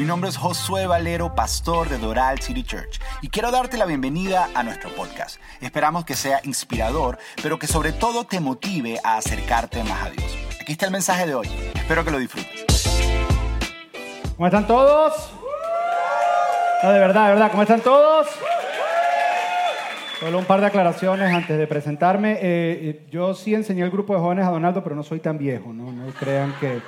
Mi nombre es Josué Valero, pastor de Doral City Church, y quiero darte la bienvenida a nuestro podcast. Esperamos que sea inspirador, pero que sobre todo te motive a acercarte más a Dios. Aquí está el mensaje de hoy. Espero que lo disfrutes. ¿Cómo están todos? No, de verdad, de verdad, ¿cómo están todos? Solo un par de aclaraciones antes de presentarme. Eh, eh, yo sí enseñé al grupo de jóvenes a Donaldo, pero no soy tan viejo, no, no crean que,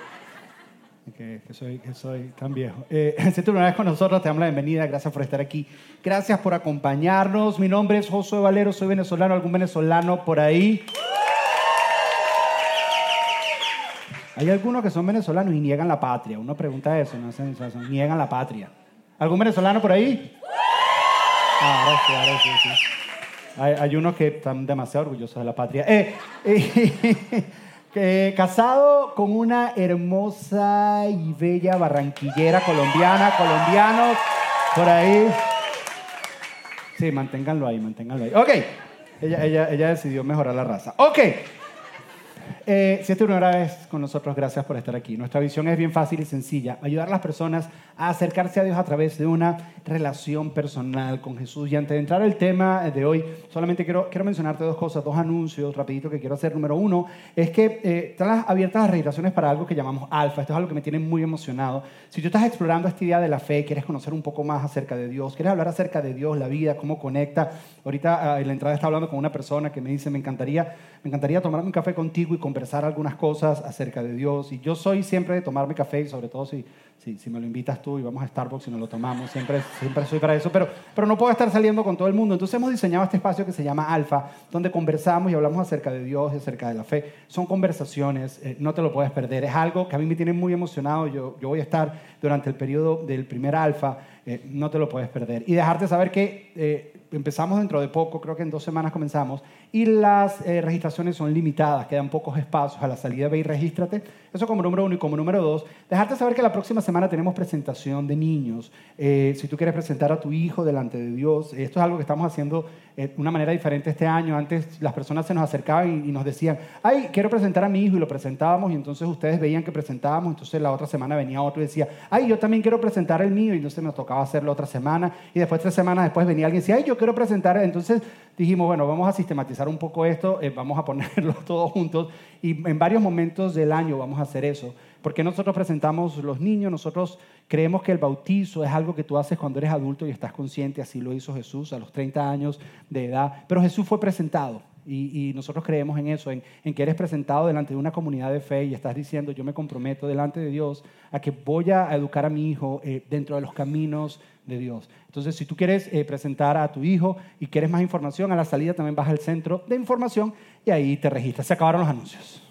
que, soy, que soy tan viejo. Eh, si tú una vez con nosotros, te damos la bienvenida, gracias por estar aquí, gracias por acompañarnos. Mi nombre es Josué Valero, soy venezolano, algún venezolano por ahí. Hay algunos que son venezolanos y niegan la patria. Uno pregunta eso, no hacen eso, niegan la patria. ¿Algún venezolano por ahí? Ah, ahora sí, ahora sí, sí. Hay, hay unos que están demasiado orgullosos de la patria. Eh, eh, casado con una hermosa y bella barranquillera colombiana, colombianos, por ahí. Sí, manténganlo ahí, manténganlo ahí. Ok, ella, ella, ella decidió mejorar la raza. Ok. Eh, si es tu primera vez con nosotros, gracias por estar aquí. Nuestra visión es bien fácil y sencilla, ayudar a las personas a acercarse a Dios a través de una relación personal con Jesús. Y antes de entrar al tema de hoy, solamente quiero, quiero mencionarte dos cosas, dos anuncios rapidito que quiero hacer. Número uno, es que eh, están abiertas las registraciones para algo que llamamos Alfa. Esto es algo que me tiene muy emocionado. Si tú estás explorando esta idea de la fe, quieres conocer un poco más acerca de Dios, quieres hablar acerca de Dios, la vida, cómo conecta. Ahorita ah, en la entrada estaba hablando con una persona que me dice, me encantaría, me encantaría tomarme un café contigo y conversar algunas cosas acerca de Dios. Y yo soy siempre de tomarme café, sobre todo si, si, si me lo invitas tú y vamos a Starbucks y nos lo tomamos, siempre, siempre soy para eso, pero, pero no puedo estar saliendo con todo el mundo. Entonces hemos diseñado este espacio que se llama Alfa, donde conversamos y hablamos acerca de Dios y acerca de la fe. Son conversaciones, eh, no te lo puedes perder. Es algo que a mí me tiene muy emocionado. Yo, yo voy a estar durante el periodo del primer Alfa, eh, no te lo puedes perder. Y dejarte saber que... Eh, empezamos dentro de poco, creo que en dos semanas comenzamos, y las eh, registraciones son limitadas, quedan pocos espacios. A la salida ve y regístrate. Eso como número uno y como número dos, dejarte saber que la próxima semana tenemos presentación de niños. Eh, si tú quieres presentar a tu hijo delante de Dios, esto es algo que estamos haciendo eh, de una manera diferente este año. Antes las personas se nos acercaban y, y nos decían, ay, quiero presentar a mi hijo y lo presentábamos y entonces ustedes veían que presentábamos, entonces la otra semana venía otro y decía, ay, yo también quiero presentar el mío y entonces nos tocaba hacerlo otra semana y después tres semanas después venía alguien y decía, ay, yo quiero presentar, entonces dijimos, bueno, vamos a sistematizar un poco esto, eh, vamos a ponerlo todos juntos y en varios momentos del año vamos a hacer eso. Porque nosotros presentamos los niños, nosotros creemos que el bautizo es algo que tú haces cuando eres adulto y estás consciente, así lo hizo Jesús a los 30 años de edad, pero Jesús fue presentado. Y, nosotros creemos en eso, en, en, que eres presentado delante de una comunidad de fe y estás diciendo, yo me comprometo delante de Dios a que voy a educar a mi hijo eh, dentro de los caminos de Dios. Entonces, si tú quieres eh, presentar a tu hijo y quieres más información, a la salida también vas al centro de información y ahí te registras. Se acabaron los anuncios.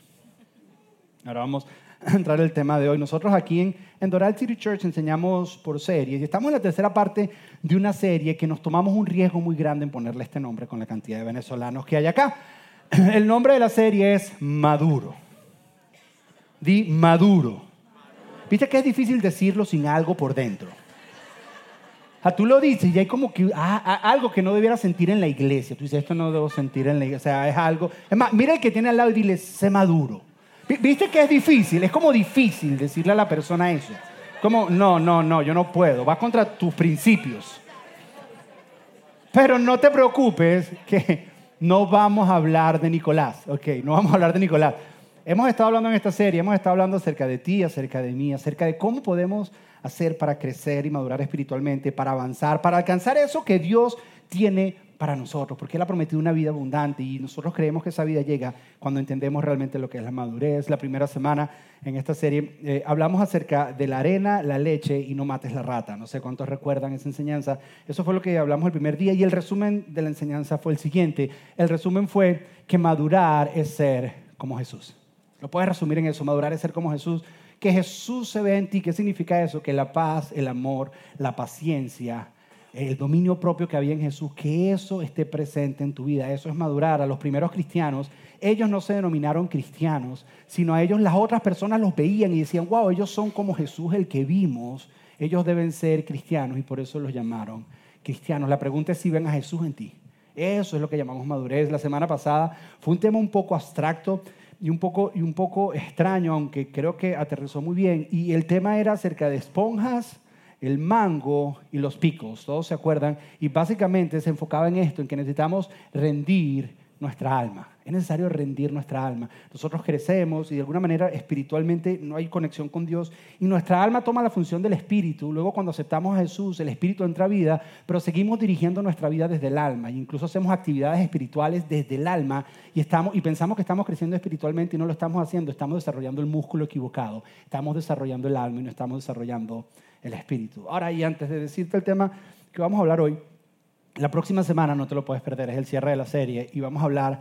Ahora vamos a entrar al tema de hoy. Nosotros aquí en, en Doral City Church enseñamos por series y estamos en la tercera parte de una serie que nos tomamos un riesgo muy grande en ponerle este nombre con la cantidad de venezolanos que hay acá. El nombre de la serie es Maduro. Di Maduro. Viste que es difícil decirlo sin algo por dentro. Tú lo dices y hay como que ah, ah, algo que no debiera sentir en la iglesia. Tú dices, esto no debo sentir en la iglesia. O sea, es algo. Es más, mira el que tiene al lado y dile, sé maduro. ¿Viste que es difícil? Es como difícil decirle a la persona eso. Como, no, no, no, yo no puedo. Va contra tus principios. Pero no te preocupes que no vamos a hablar de Nicolás. Ok, no vamos a hablar de Nicolás. Hemos estado hablando en esta serie, hemos estado hablando acerca de ti, acerca de mí, acerca de cómo podemos hacer para crecer y madurar espiritualmente, para avanzar, para alcanzar eso que Dios tiene para nosotros, porque Él ha prometido una vida abundante y nosotros creemos que esa vida llega cuando entendemos realmente lo que es la madurez. La primera semana en esta serie eh, hablamos acerca de la arena, la leche y no mates la rata. No sé cuántos recuerdan esa enseñanza. Eso fue lo que hablamos el primer día y el resumen de la enseñanza fue el siguiente. El resumen fue que madurar es ser como Jesús. Lo puedes resumir en eso, madurar es ser como Jesús. Que Jesús se ve en ti. ¿Qué significa eso? Que la paz, el amor, la paciencia, el dominio propio que había en Jesús, que eso esté presente en tu vida. Eso es madurar. A los primeros cristianos, ellos no se denominaron cristianos, sino a ellos las otras personas los veían y decían, wow, ellos son como Jesús el que vimos. Ellos deben ser cristianos y por eso los llamaron cristianos. La pregunta es si ven a Jesús en ti. Eso es lo que llamamos madurez. La semana pasada fue un tema un poco abstracto y un poco, y un poco extraño, aunque creo que aterrizó muy bien. Y el tema era acerca de esponjas el mango y los picos, todos se acuerdan, y básicamente se enfocaba en esto, en que necesitamos rendir nuestra alma. Es necesario rendir nuestra alma. Nosotros crecemos y de alguna manera espiritualmente no hay conexión con Dios y nuestra alma toma la función del espíritu. Luego cuando aceptamos a Jesús, el espíritu entra a vida, pero seguimos dirigiendo nuestra vida desde el alma e incluso hacemos actividades espirituales desde el alma y, estamos, y pensamos que estamos creciendo espiritualmente y no lo estamos haciendo. Estamos desarrollando el músculo equivocado. Estamos desarrollando el alma y no estamos desarrollando el espíritu. Ahora, y antes de decirte el tema que vamos a hablar hoy, la próxima semana, no te lo puedes perder, es el cierre de la serie y vamos a hablar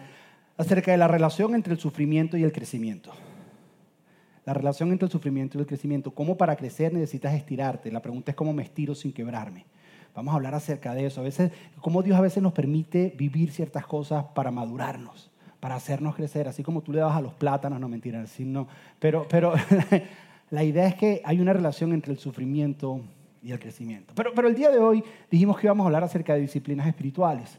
acerca de la relación entre el sufrimiento y el crecimiento. La relación entre el sufrimiento y el crecimiento. ¿Cómo para crecer necesitas estirarte? La pregunta es cómo me estiro sin quebrarme. Vamos a hablar acerca de eso. A veces, cómo Dios a veces nos permite vivir ciertas cosas para madurarnos, para hacernos crecer, así como tú le das a los plátanos, no mentira, no. Pero, pero la idea es que hay una relación entre el sufrimiento y el crecimiento. Pero, pero el día de hoy dijimos que íbamos a hablar acerca de disciplinas espirituales.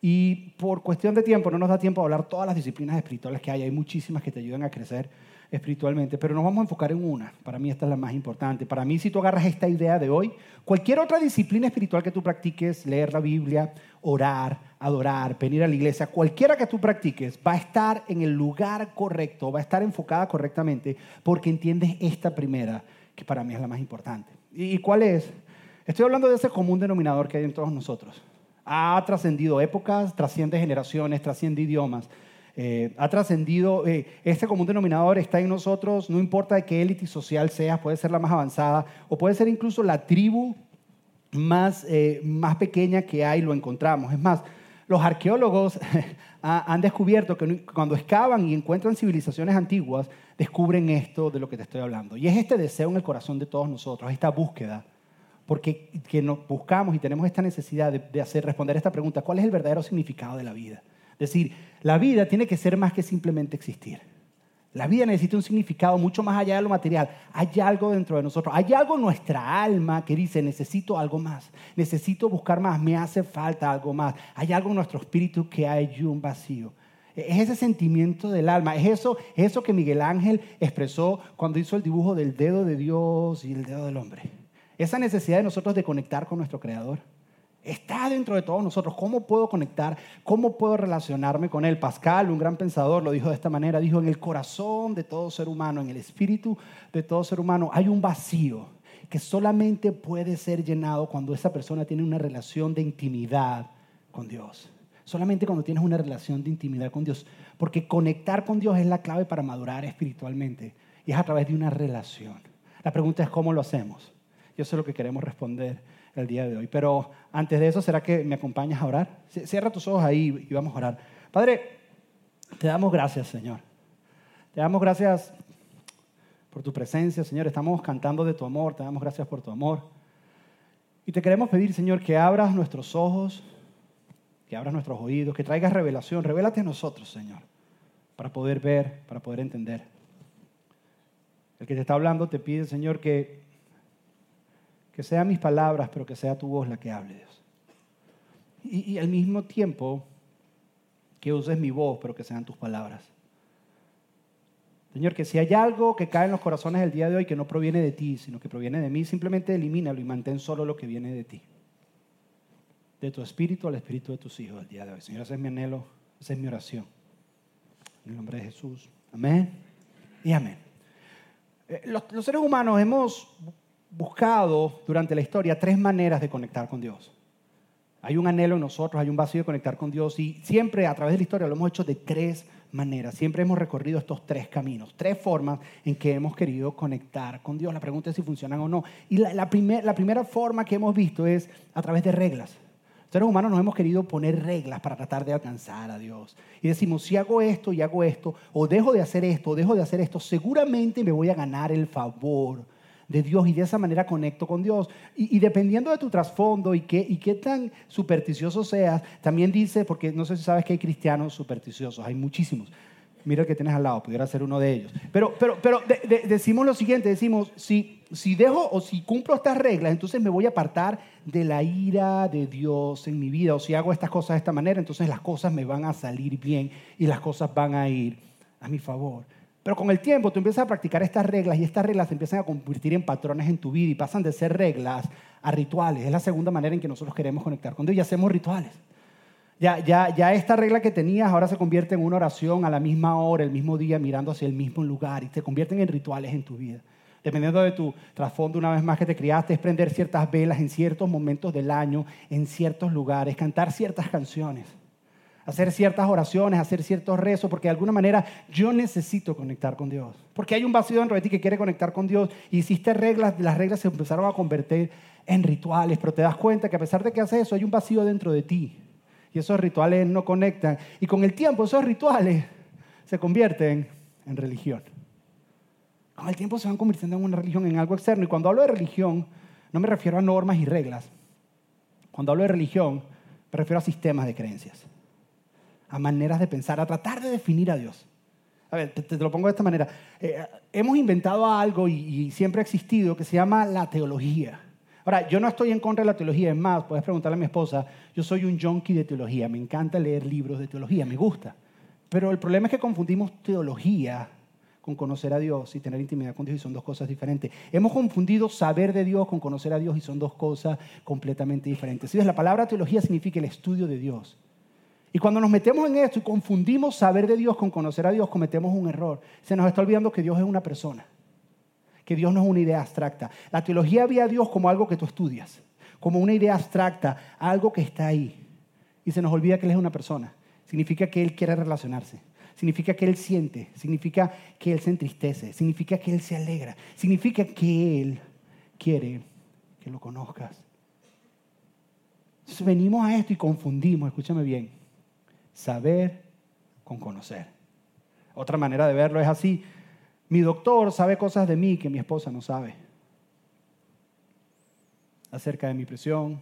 Y por cuestión de tiempo, no nos da tiempo a hablar todas las disciplinas espirituales que hay. Hay muchísimas que te ayudan a crecer espiritualmente, pero nos vamos a enfocar en una. Para mí esta es la más importante. Para mí, si tú agarras esta idea de hoy, cualquier otra disciplina espiritual que tú practiques, leer la Biblia, orar, adorar, venir a la iglesia, cualquiera que tú practiques, va a estar en el lugar correcto, va a estar enfocada correctamente, porque entiendes esta primera, que para mí es la más importante. ¿Y cuál es? Estoy hablando de ese común denominador que hay en todos nosotros. Ha trascendido épocas, trasciende generaciones, trasciende idiomas. Eh, ha trascendido, eh, este común denominador está en nosotros, no importa de qué élite social seas, puede ser la más avanzada o puede ser incluso la tribu más, eh, más pequeña que hay, lo encontramos. Es más, los arqueólogos han descubierto que cuando excavan y encuentran civilizaciones antiguas, descubren esto de lo que te estoy hablando. Y es este deseo en el corazón de todos nosotros, esta búsqueda, porque que buscamos y tenemos esta necesidad de, hacer responder esta pregunta, ¿cuál es el verdadero significado de la vida? Es decir, la vida tiene que ser más que simplemente existir. La vida necesita un significado mucho más allá de lo material. Hay algo dentro de nosotros, hay algo en nuestra alma que dice, necesito algo más, necesito buscar más, me hace falta algo más. Hay algo en nuestro espíritu que hay un vacío. Es ese sentimiento del alma, es eso, eso que Miguel Ángel expresó cuando hizo el dibujo del dedo de Dios y el dedo del hombre. Esa necesidad de nosotros de conectar con nuestro Creador. Está dentro de todos nosotros. ¿Cómo puedo conectar? ¿Cómo puedo relacionarme con Él? Pascal, un gran pensador, lo dijo de esta manera. Dijo, en el corazón de todo ser humano, en el espíritu de todo ser humano, hay un vacío que solamente puede ser llenado cuando esa persona tiene una relación de intimidad con Dios. Solamente cuando tienes una relación de intimidad con Dios. Porque conectar con Dios es la clave para madurar espiritualmente. Y es a través de una relación. La pregunta es cómo lo hacemos. Yo sé lo que queremos responder el día de hoy. Pero antes de eso, ¿será que me acompañas a orar? Cierra tus ojos ahí y vamos a orar. Padre, te damos gracias, Señor. Te damos gracias por tu presencia, Señor. Estamos cantando de tu amor. Te damos gracias por tu amor. Y te queremos pedir, Señor, que abras nuestros ojos que abras nuestros oídos, que traigas revelación. Revélate a nosotros, Señor, para poder ver, para poder entender. El que te está hablando te pide, Señor, que, que sean mis palabras, pero que sea tu voz la que hable, Dios. Y, y al mismo tiempo, que uses mi voz, pero que sean tus palabras. Señor, que si hay algo que cae en los corazones el día de hoy que no proviene de ti, sino que proviene de mí, simplemente elimínalo y mantén solo lo que viene de ti de tu espíritu al espíritu de tus hijos el día de hoy. Señor, ese es mi anhelo, esa es mi oración. En el nombre de Jesús. Amén y amén. Eh, los, los seres humanos hemos buscado durante la historia tres maneras de conectar con Dios. Hay un anhelo en nosotros, hay un vacío de conectar con Dios y siempre a través de la historia lo hemos hecho de tres maneras. Siempre hemos recorrido estos tres caminos, tres formas en que hemos querido conectar con Dios. La pregunta es si funcionan o no. Y la, la primera forma que hemos visto es a través de reglas seres humanos nos hemos querido poner reglas para tratar de alcanzar a Dios. Y decimos, si hago esto y hago esto, o dejo de hacer esto, o dejo de hacer esto, seguramente me voy a ganar el favor de Dios y de esa manera conecto con Dios. Y, dependiendo de tu trasfondo y qué, y qué tan supersticioso seas, también dice, porque no sé si sabes que hay cristianos supersticiosos, hay muchísimos. Mira el que tienes al lado, pudiera ser uno de ellos. Pero, pero, pero decimos lo siguiente, decimos, si si dejo o si cumplo estas reglas, entonces me voy a apartar de la ira de Dios en mi vida. O si hago estas cosas de esta manera, entonces las cosas me van a salir bien y las cosas van a ir a mi favor. Pero con el tiempo tú empiezas a practicar estas reglas y estas reglas se empiezan a convertir en patrones en tu vida y pasan de ser reglas a rituales. Es la segunda manera en que nosotros queremos conectar con Dios y hacemos rituales. Ya, ya, esta regla que tenías ahora se convierte en una oración a la misma hora, el mismo día, mirando hacia el mismo lugar y se convierten en rituales en tu vida. Dependiendo de tu trasfondo, una vez más que te criaste, es prender ciertas velas en ciertos momentos del año, en ciertos lugares, cantar ciertas canciones, hacer ciertas oraciones, hacer ciertos rezos, porque de alguna manera yo necesito conectar con Dios. Porque hay un vacío dentro de ti que quiere conectar con Dios hiciste reglas, las reglas se empezaron a convertir en rituales, pero te das cuenta que a pesar de que haces eso, hay un vacío dentro de ti y esos rituales no conectan. Y con el tiempo esos rituales se convierten en religión. Con el tiempo se van convirtiendo en una religión, en algo externo. Y cuando hablo de religión, no me refiero a normas y reglas. Cuando hablo de religión, me refiero a sistemas de creencias, a maneras de pensar, a tratar de definir a Dios. A ver, te, lo pongo de esta manera. Eh, hemos inventado algo y, siempre ha existido que se llama la teología. Ahora, yo no estoy en contra de la teología, es más, puedes preguntarle a mi esposa, yo soy un junkie de teología, me encanta leer libros de teología, me gusta. Pero el problema es que confundimos teología con conocer a Dios y tener intimidad con Dios y son dos cosas diferentes. Hemos confundido saber de Dios con conocer a Dios y son dos cosas completamente diferentes. la palabra teología significa el estudio de Dios. Y cuando nos metemos en esto y confundimos saber de Dios con conocer a Dios, cometemos un error. Se nos está olvidando que Dios es una persona, que Dios no es una idea abstracta. La teología ve a Dios como algo que tú estudias, como una idea abstracta, algo que está ahí. Y se nos olvida que Él es una persona. Significa que Él quiere relacionarse significa que Él siente, significa que Él se entristece, significa que Él se alegra, significa que Él quiere que lo conozcas. Venimos a esto y confundimos, escúchame bien, saber con conocer. Otra manera de verlo es así, mi doctor sabe cosas de mí que mi esposa no sabe. Acerca de mi presión,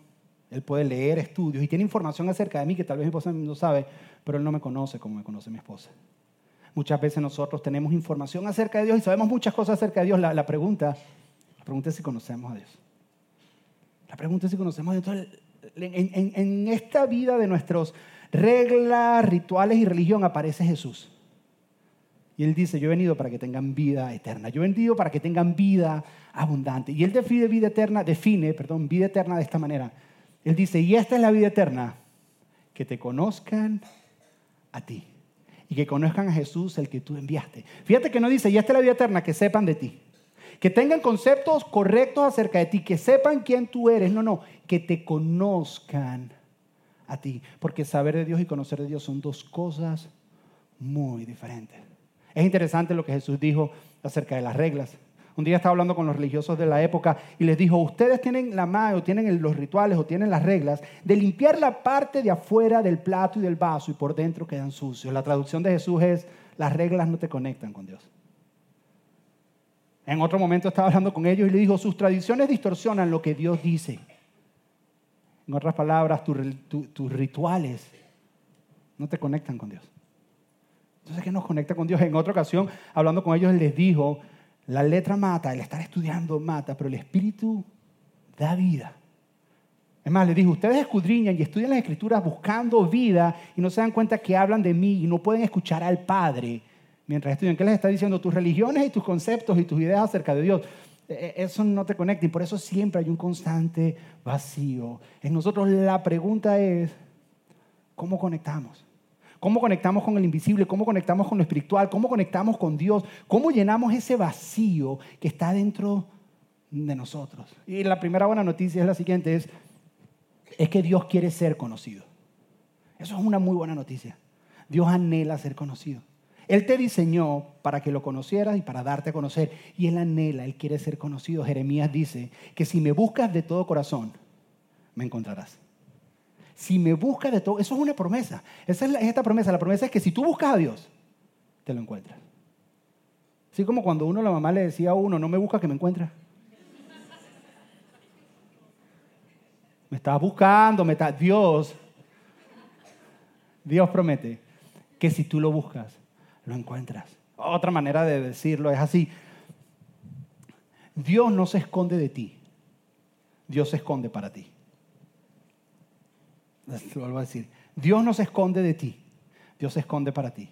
él puede leer estudios y tiene información acerca de mí que tal vez mi esposa no sabe, pero él no me conoce como me conoce mi esposa. Muchas veces nosotros tenemos información acerca de Dios y sabemos muchas cosas acerca de Dios. La, pregunta, la pregunta es si conocemos a Dios. La pregunta es si conocemos a Dios. en, en esta vida de nuestras reglas, rituales y religión aparece Jesús. Y Él dice, yo he venido para que tengan vida eterna. Yo he venido para que tengan vida abundante. Y Él define vida eterna, define, perdón, vida eterna de esta manera. Él dice, y esta es la vida eterna, que te conozcan a ti y que conozcan a Jesús, el que tú enviaste. Fíjate que no dice, y esta es la vida eterna, que sepan de ti. Que tengan conceptos correctos acerca de ti, que sepan quién tú eres. No, no, que te conozcan a ti. Porque saber de Dios y conocer de Dios son dos cosas muy diferentes. Es interesante lo que Jesús dijo acerca de las reglas. Un día estaba hablando con los religiosos de la época y les dijo, ustedes tienen la mano, tienen los rituales o tienen las reglas de limpiar la parte de afuera del plato y del vaso y por dentro quedan sucios. La traducción de Jesús es, las reglas no te conectan con Dios. En otro momento estaba hablando con ellos y le dijo, sus tradiciones distorsionan lo que Dios dice. En otras palabras, tus rituales no te conectan con Dios. Entonces, ¿qué nos conecta con Dios? En otra ocasión, hablando con ellos, les dijo, la letra mata, el estar estudiando mata, pero el espíritu da vida. Es más, le dijo, ustedes escudriñan y estudian las escrituras buscando vida y no se dan cuenta que hablan de mí y no pueden escuchar al Padre mientras estudian. ¿Qué les está diciendo? Tus religiones y tus conceptos y tus ideas acerca de Dios. E, e, eso no te conecta y por eso siempre hay un constante vacío. En nosotros la pregunta es, ¿cómo conectamos? cómo conectamos con el invisible, cómo conectamos con lo espiritual, cómo conectamos con Dios, cómo llenamos ese vacío que está dentro de nosotros. Y la primera buena noticia es la siguiente, es, es que Dios quiere ser conocido. Eso es una muy buena noticia. Dios anhela ser conocido. Él te diseñó para que lo conocieras y para darte a conocer. Y Él anhela, Él quiere ser conocido. Jeremías dice que si me buscas de todo corazón, me encontrarás. Si me buscas de todo, eso es una promesa. Esa es, esta promesa. La promesa es que si tú buscas a Dios, te lo encuentras. Así como cuando uno, la mamá le decía a uno, no me busca que me encuentra. Me estás buscando, me está Dios, Dios promete que si tú lo buscas, lo encuentras. Otra manera de decirlo es así. Dios no se esconde de ti, Dios se esconde para ti. Lo vuelvo a decir. Dios no se esconde de ti, Dios se esconde para ti.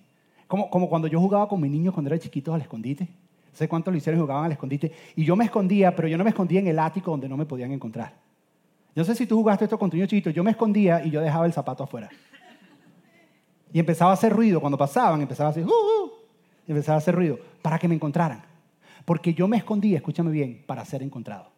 Como, como cuando yo jugaba con mis niños cuando era chiquitos al escondite. No sé cuántos lo jugaban al escondite. Y yo me escondía, pero yo no me escondía en el ático donde no me podían encontrar. Yo no sé si tú jugaste esto con tu niño chiquito. Yo me escondía y yo dejaba el zapato afuera. Y empezaba a hacer ruido. Cuando pasaban, empezaba a hacer, uh, uh", empezaba a hacer ruido para que me encontraran. Porque yo me escondía, escúchame bien, para ser encontrado.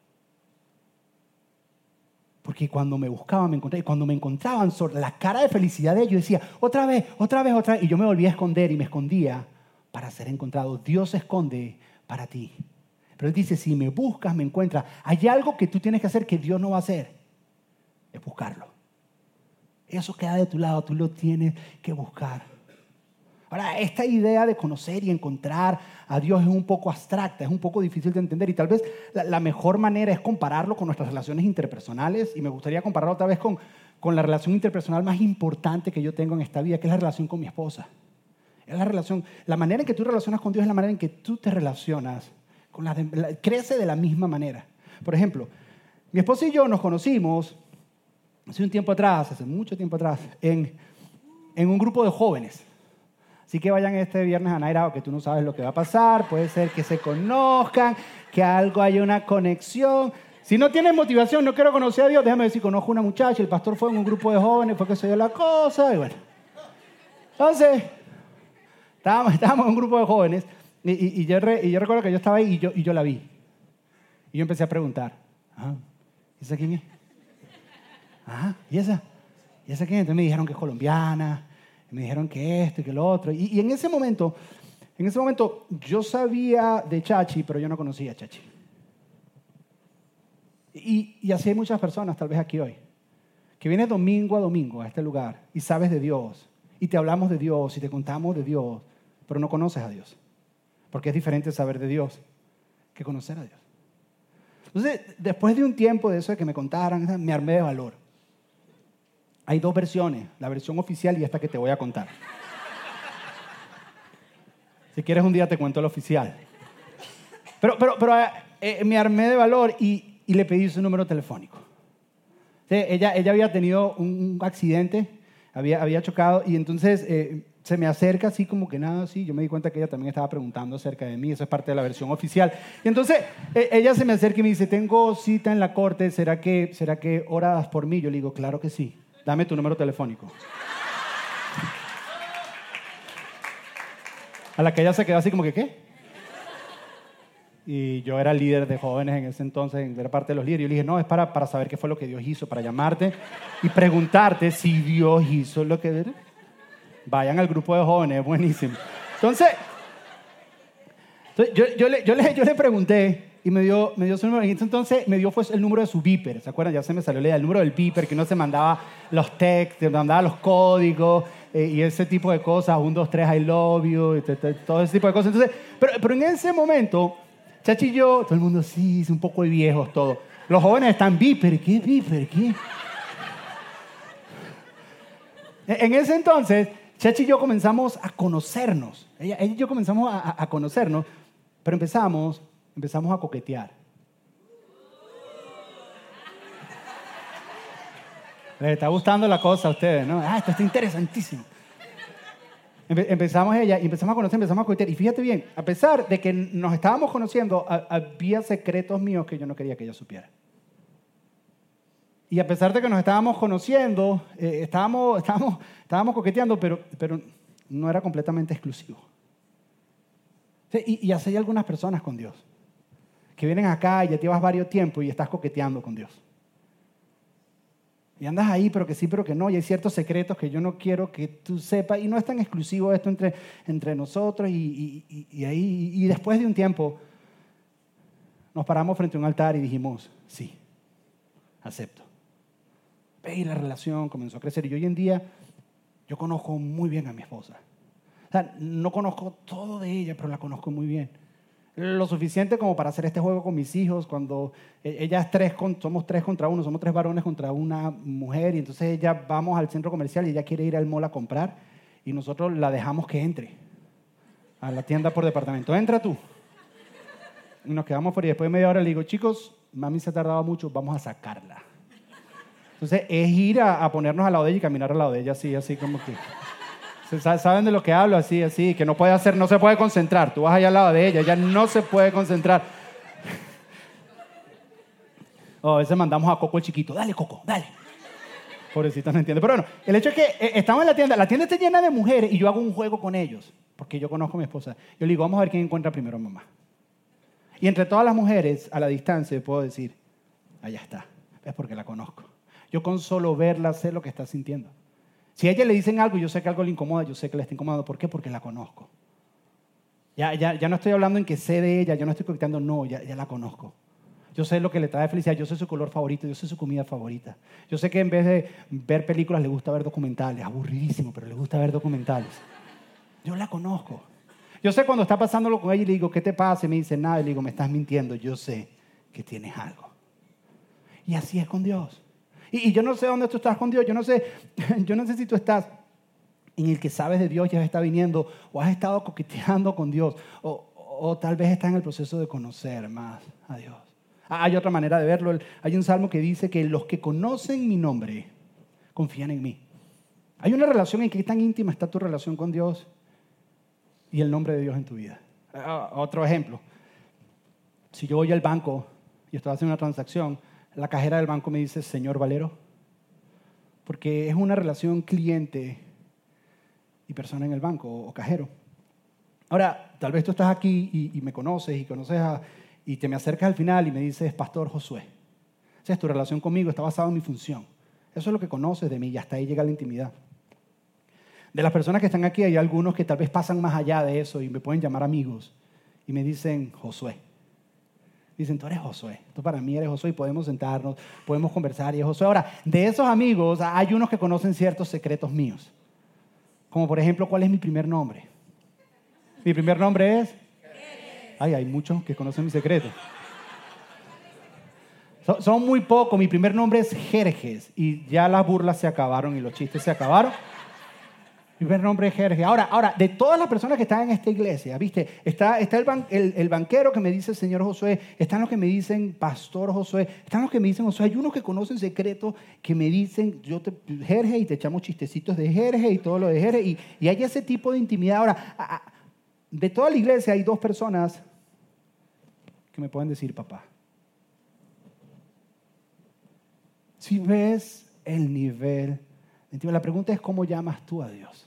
Porque cuando me buscaban, me encontraban. Y cuando me encontraban, la cara de felicidad de ellos decía, otra vez, otra vez, otra vez. Y yo me volvía a esconder y me escondía para ser encontrado. Dios se esconde para ti. Pero Él dice, si me buscas, me encuentras. Hay algo que tú tienes que hacer que Dios no va a hacer. Es buscarlo. Eso queda de tu lado, tú lo tienes que buscar. Ahora, esta idea de conocer y encontrar a Dios es un poco abstracta, es un poco difícil de entender y tal vez la, mejor manera es compararlo con nuestras relaciones interpersonales y me gustaría compararlo otra vez con, con la relación interpersonal más importante que yo tengo en esta vida, que es la relación con mi esposa. Es la relación, la manera en que tú relacionas con Dios es la manera en que tú te relacionas, con la, crece de la misma manera. Por ejemplo, mi esposa y yo nos conocimos hace un tiempo atrás, hace mucho tiempo atrás, en, en un grupo de jóvenes. Así que vayan este viernes a Naira, que tú no sabes lo que va a pasar, puede ser que se conozcan, que algo haya una conexión. Si no tienes motivación, no quiero conocer a Dios, déjame decir, conozco a una muchacha, el pastor fue en un grupo de jóvenes, fue que se dio la cosa, y bueno. Entonces, estábamos, estábamos en un grupo de jóvenes, y, yo, recuerdo que yo estaba ahí y yo, y yo la vi. Y yo empecé a preguntar, ah, ¿esa quién es? Ah, ¿y esa? ¿Y esa quién? Entonces me dijeron que es colombiana, me dijeron que esto y que lo otro. Y, en ese momento, en ese momento yo sabía de Chachi, pero yo no conocía a Chachi. Y, y así hay muchas personas, tal vez aquí hoy, que vienen domingo a domingo a este lugar y sabes de Dios, y te hablamos de Dios y te contamos de Dios, pero no conoces a Dios. Porque es diferente saber de Dios que conocer a Dios. Entonces, después de un tiempo de eso de que me contaran, me armé de valor. Hay dos versiones, la versión oficial y esta que te voy a contar. Si quieres un día te cuento la oficial. Pero, pero, pero eh, eh, me armé de valor y, y, le pedí su número telefónico. ella, ella había tenido un accidente, había, había chocado y entonces eh, se me acerca así como que nada, así. Yo me di cuenta que ella también estaba preguntando acerca de mí, eso es parte de la versión oficial. Y entonces ella se me acerca y me dice, tengo cita en la corte, ¿será que, será que oras por mí? Yo le digo, claro que sí dame tu número telefónico. A la que ella se quedó así como que, ¿qué? Y yo era líder de jóvenes en ese entonces, era parte de los líderes. Yo le dije, no, es para, para saber qué fue lo que Dios hizo, para llamarte y preguntarte si Dios hizo lo que... Vayan al grupo de jóvenes, es buenísimo. Entonces, yo, yo, le, yo, le, yo le pregunté, y me dio, me dio su número. Y entonces me dio fue el número de su beeper. ¿Se acuerdan? Ya se me salió la idea, el número del beeper, que no se mandaba los textos, mandaba los códigos eh, y ese tipo de cosas. Un, dos, tres, I love you, y todo ese tipo de cosas. Entonces, pero, pero en ese momento, Chachi y yo, todo el mundo, sí, es un poco de viejos todo. Los jóvenes están beeper, ¿qué beeper? ¿Qué? En ese entonces, Chachi y yo comenzamos a conocernos. Ella, y yo comenzamos a, a conocernos, pero empezamos empezamos a coquetear. Les está gustando la cosa a ustedes, ¿no? Ah, esto está interesantísimo. Empezamos ella empezamos a conocer, empezamos a coquetear. Y fíjate bien, a pesar de que nos estábamos conociendo, había secretos míos que yo no quería que ella supiera. Y a pesar de que nos estábamos conociendo, eh, estábamos, estábamos, estábamos coqueteando, pero, pero no era completamente exclusivo. y, y así hay algunas personas con Dios que vienen acá y ya llevas varios tiempos y estás coqueteando con Dios. Y andas ahí, pero que sí, pero que no. Y hay ciertos secretos que yo no quiero que tú sepas. Y no es tan exclusivo esto entre, entre nosotros. Y, y, ahí, y después de un tiempo, nos paramos frente a un altar y dijimos, sí, acepto. Y la relación comenzó a crecer. Y hoy en día, yo conozco muy bien a mi esposa. O sea, no conozco todo de ella, pero la conozco muy bien lo suficiente como para hacer este juego con mis hijos, cuando e, ella tres, somos tres contra uno, somos tres varones contra una mujer, y entonces ella vamos al centro comercial y ella quiere ir al mall a comprar, y nosotros la dejamos que entre a la tienda por departamento. Entra tú. Y nos quedamos fuera y después de media hora le digo, chicos, mami se ha tardado mucho, vamos a sacarla. Entonces es ir a, ponernos al lado de ella y caminar al lado de ella así, así como que ¿Saben de lo que hablo? Así, así, que no puede hacer, no se puede concentrar. Tú vas allá al lado de ella, ella no se puede concentrar. O a veces mandamos a Coco el chiquito, dale Coco, dale. Pobrecito, no entiende. Pero bueno, el hecho es que eh, estamos en la tienda, la tienda está llena de mujeres y yo hago un juego con ellos, porque yo conozco a mi esposa. Yo le digo, vamos a ver quién encuentra primero mamá. Y entre todas las mujeres, a la distancia, puedo decir, allá está, es porque la conozco. Yo con solo verla sé lo que está sintiendo. Si a ella le dicen algo, yo sé que algo le incomoda, yo sé que le está incomodando. ¿Por qué? Porque la conozco. Ya, ya, ya no estoy hablando en que sé de ella, yo no estoy coqueteando, no, ya, ya la conozco. Yo sé lo que le trae felicidad, yo sé su color favorito, yo sé su comida favorita. Yo sé que en vez de ver películas le gusta ver documentales, aburridísimo, pero le gusta ver documentales. Yo la conozco. Yo sé cuando está pasándolo con ella y le digo, ¿qué te pasa? Y me dice, nada, y le digo, me estás mintiendo, yo sé que tienes algo. Y así es con Dios. Y, yo no sé dónde tú estás con Dios, yo no sé, yo no sé si tú estás en el que sabes de Dios, ya está viniendo, o has estado coqueteando con Dios, o, o tal vez estás en el proceso de conocer más a Dios. Ah, hay otra manera de verlo. Hay un salmo que dice que los que conocen mi nombre confían en mí. Hay una relación en que tan íntima está tu relación con Dios y el nombre de Dios en tu vida. Ah, otro ejemplo. Si yo voy al banco y estoy haciendo una transacción, la cajera del banco me dice, señor Valero, porque es una relación cliente y persona en el banco o cajero. Ahora, tal vez tú estás aquí y, me conoces y conoces a y te me acercas al final y me dices, Pastor Josué. Esa es tu relación conmigo, está basada en mi función. Eso es lo que conoces de mí y hasta ahí llega la intimidad. De las personas que están aquí hay algunos que tal vez pasan más allá de eso y me pueden llamar amigos y me dicen Josué. Dicen, tú eres Josué, tú para mí eres Josué y podemos sentarnos, podemos conversar y es Josué. Ahora, de esos amigos hay unos que conocen ciertos secretos míos. Como por ejemplo, ¿cuál es mi primer nombre? Mi primer nombre es Ay, hay muchos que conocen mi secreto. Son, muy pocos. Mi primer nombre es Jerjes y ya las burlas se acabaron y los chistes se acabaron. Mi primer nombre es Jerjes. Ahora, ahora, de todas las personas que están en esta iglesia, ¿viste? Está, está el, el, banquero que me dice Señor Josué, están los que me dicen Pastor Josué, están los que me dicen Josué. Hay unos que conocen secretos que me dicen, yo te, Jerjes y te echamos chistecitos de Jerjes y todo lo de Jerjes. Y, y hay ese tipo de intimidad. Ahora, de toda la iglesia hay dos personas que me pueden decir papá. Si ves el nivel, la pregunta es cómo llamas tú a Dios.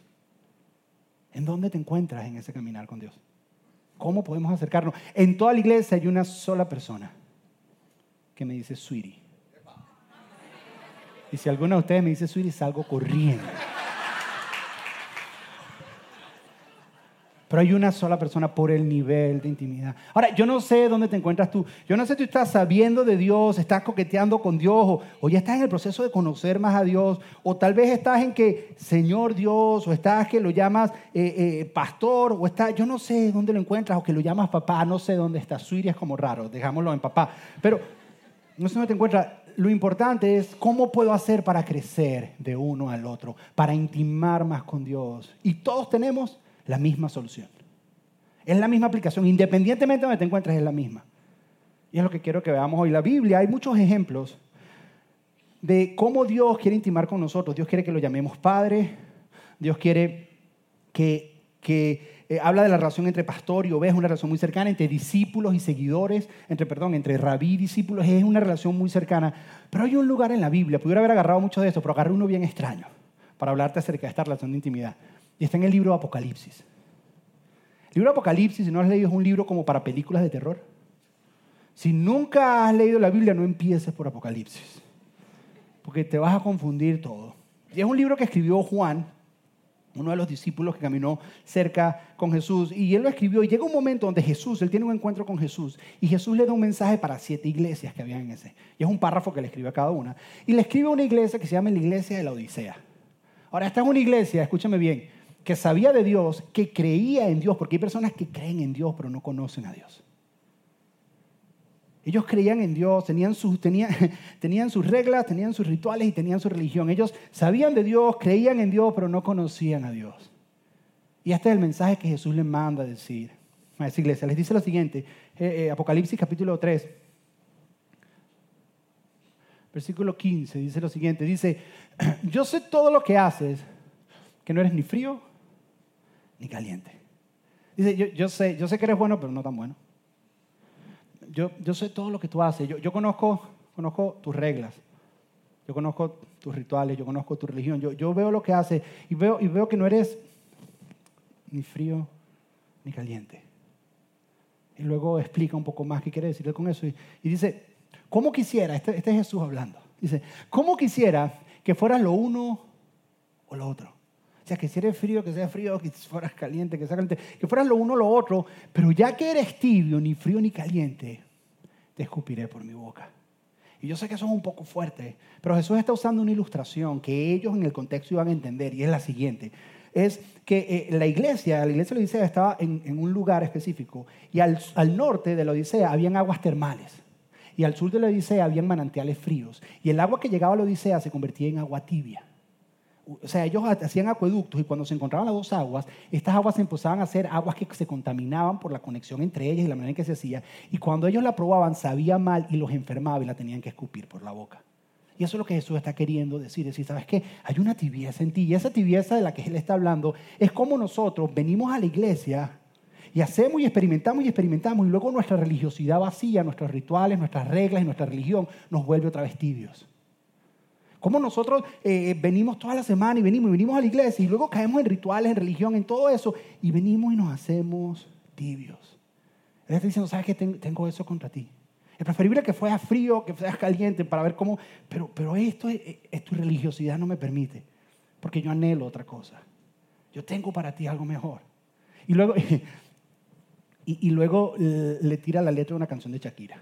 ¿En dónde te encuentras en ese caminar con Dios? ¿Cómo podemos acercarnos? En toda la iglesia hay una sola persona que me dice sweetie. Y si alguno de ustedes me dice sweetie, salgo corriendo. Pero hay una sola persona por el nivel de intimidad. Ahora, yo no sé dónde te encuentras tú. Yo no sé si tú estás sabiendo de Dios, estás coqueteando con Dios, o, ya estás en el proceso de conocer más a Dios, o tal vez estás en que, Señor Dios, o estás que lo llamas eh, eh, pastor, o está, yo no sé dónde lo encuentras, o que lo llamas papá, no sé dónde está. Suiria es como raro, dejámoslo en papá. Pero no sé dónde te encuentras. Lo importante es cómo puedo hacer para crecer de uno al otro, para intimar más con Dios. Y todos tenemos la misma solución. Es la misma aplicación, independientemente de donde te encuentres, es la misma. Y es lo que quiero que veamos hoy. La Biblia, hay muchos ejemplos de cómo Dios quiere intimar con nosotros. Dios quiere que lo llamemos Padre. Dios quiere que, que eh, habla de la relación entre pastor y oveja, una relación muy cercana, entre discípulos y seguidores, entre, perdón, entre rabí y discípulos, es una relación muy cercana. Pero hay un lugar en la Biblia, pudiera haber agarrado mucho de eso, pero agarré uno bien extraño para hablarte acerca de esta relación de intimidad. Y está en el libro Apocalipsis. El libro Apocalipsis, si no has leído, es un libro como para películas de terror. Si nunca has leído la Biblia, no empieces por Apocalipsis, porque te vas a confundir todo. Y es un libro que escribió Juan, uno de los discípulos que caminó cerca con Jesús, y él lo escribió, y llega un momento donde Jesús, él tiene un encuentro con Jesús, y Jesús le da un mensaje para siete iglesias que había en ese. Y es un párrafo que le escribe a cada una. Y le escribe a una iglesia que se llama la iglesia de la Odisea. Ahora, esta es una iglesia, escúchame bien, que sabía de Dios, que creía en Dios, porque hay personas que creen en Dios pero no conocen a Dios. Ellos creían en Dios, tenían sus, tenían, tenían sus reglas, tenían sus rituales y tenían su religión. Ellos sabían de Dios, creían en Dios, pero no conocían a Dios. Y este es el mensaje que Jesús les manda a decir a esa iglesia. Les dice lo siguiente, eh, eh, Apocalipsis capítulo 3, versículo 15, dice lo siguiente, dice, yo sé todo lo que haces, que no eres ni frío ni caliente. Dice, yo, yo sé, yo sé que eres bueno, pero no tan bueno. Yo, yo sé todo lo que tú haces. Yo, yo conozco, conozco tus reglas. Yo conozco tus rituales, yo conozco tu religión. Yo, yo veo lo que haces y veo, y veo que no eres ni frío ni caliente. Y luego explica un poco más qué quiere decir con eso. Y, y dice, ¿cómo quisiera, este, este es Jesús hablando, dice, ¿cómo quisiera que fueras lo uno o lo otro? Que si eres frío, que sea frío, que fueras caliente, que sea caliente, que fueras lo uno o lo otro, pero ya que eres tibio, ni frío ni caliente, te escupiré por mi boca. Y yo sé que eso es un poco fuerte, pero Jesús está usando una ilustración que ellos en el contexto iban a entender y es la siguiente. Es que eh, la iglesia, la iglesia de la Odisea estaba en, un lugar específico y al, al, norte de la Odisea habían aguas termales y al sur de la Odisea habían manantiales fríos y el agua que llegaba a la Odisea se convertía en agua tibia. O sea, ellos hacían acueductos y cuando se encontraban las dos aguas, estas aguas empezaban a ser aguas que se contaminaban por la conexión entre ellas y la manera en que se hacía. Y cuando ellos la probaban, sabía mal y los enfermaba y la tenían que escupir por la boca. Y eso es lo que Jesús está queriendo decir. Es decir, ¿sabes qué? Hay una tibieza en ti. Y esa tibieza de la que Él está hablando es como nosotros venimos a la iglesia y hacemos y experimentamos y experimentamos y luego nuestra religiosidad vacía, nuestros rituales, nuestras reglas y nuestra religión nos vuelve otra vez tibios. Como nosotros eh, venimos toda la semana y venimos y venimos a la iglesia y luego caemos en rituales, en religión, en todo eso y venimos y nos hacemos tibios. Él está diciendo, ¿sabes qué? Tengo eso contra ti. Es preferible que fueras frío, que fueras caliente para ver cómo... Pero, pero esto es, tu religiosidad no me permite. Porque yo anhelo otra cosa. Yo tengo para ti algo mejor. Y luego, y, y luego le tira la letra de una canción de Shakira.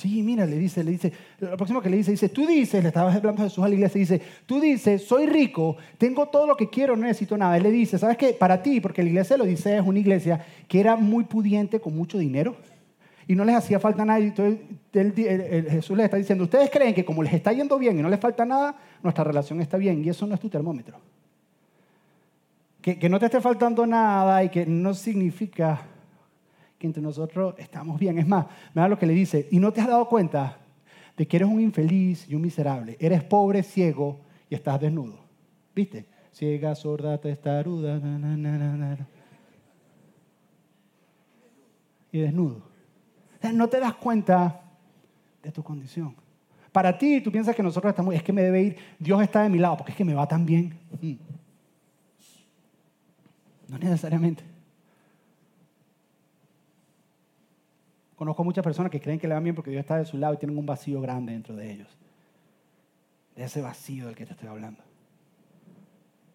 Sí, mira, le dice, le dice, lo próximo que le dice, dice, tú dices, le estabas hablando a Jesús a la iglesia, dice, tú dices, soy rico, tengo todo lo que quiero, no necesito nada. Él le dice, ¿sabes qué? Para ti, porque la iglesia lo dice, es una iglesia que era muy pudiente con mucho dinero y no les hacía falta nada. Entonces Jesús les está diciendo, ustedes creen que como les está yendo bien y no les falta nada, nuestra relación está bien y eso no es tu termómetro. Que no te esté faltando nada y que no significa que entre nosotros estamos bien. Es más, me da lo que le dice, y no te has dado cuenta de que eres un infeliz y un miserable. Eres pobre, ciego y estás desnudo. ¿Viste? Ciega, sorda, testaruda, y desnudo. No te das cuenta de tu condición. Para ti, tú piensas que nosotros estamos, es que me debe ir, Dios está de mi lado, porque es que me va tan bien. Mm. No necesariamente. Conozco muchas personas que creen que le va bien porque Dios está de su lado y tienen un vacío grande dentro de ellos. De ese vacío del que te estoy hablando.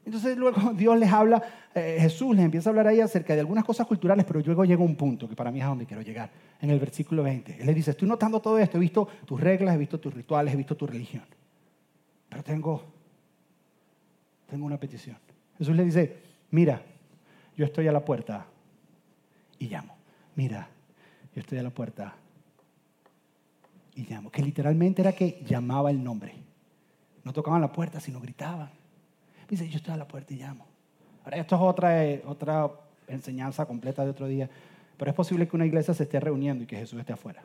Entonces luego Dios les habla, eh, Jesús les empieza a hablar ahí acerca de algunas cosas culturales, pero luego llega un punto que para mí es a donde quiero llegar, en el versículo 20. Él le dice, estoy notando todo esto, he visto tus reglas, he visto tus rituales, he visto tu religión, pero tengo, tengo una petición. Jesús le dice, mira, yo estoy a la puerta y llamo. Mira, yo estoy a la puerta y llamo. Que literalmente era que llamaba el nombre. No tocaban la puerta, sino gritaban. Dice, yo estoy a la puerta y llamo. Ahora, esto es otra, otra enseñanza completa de otro día, pero es posible que una iglesia se esté reuniendo y que Jesús esté afuera.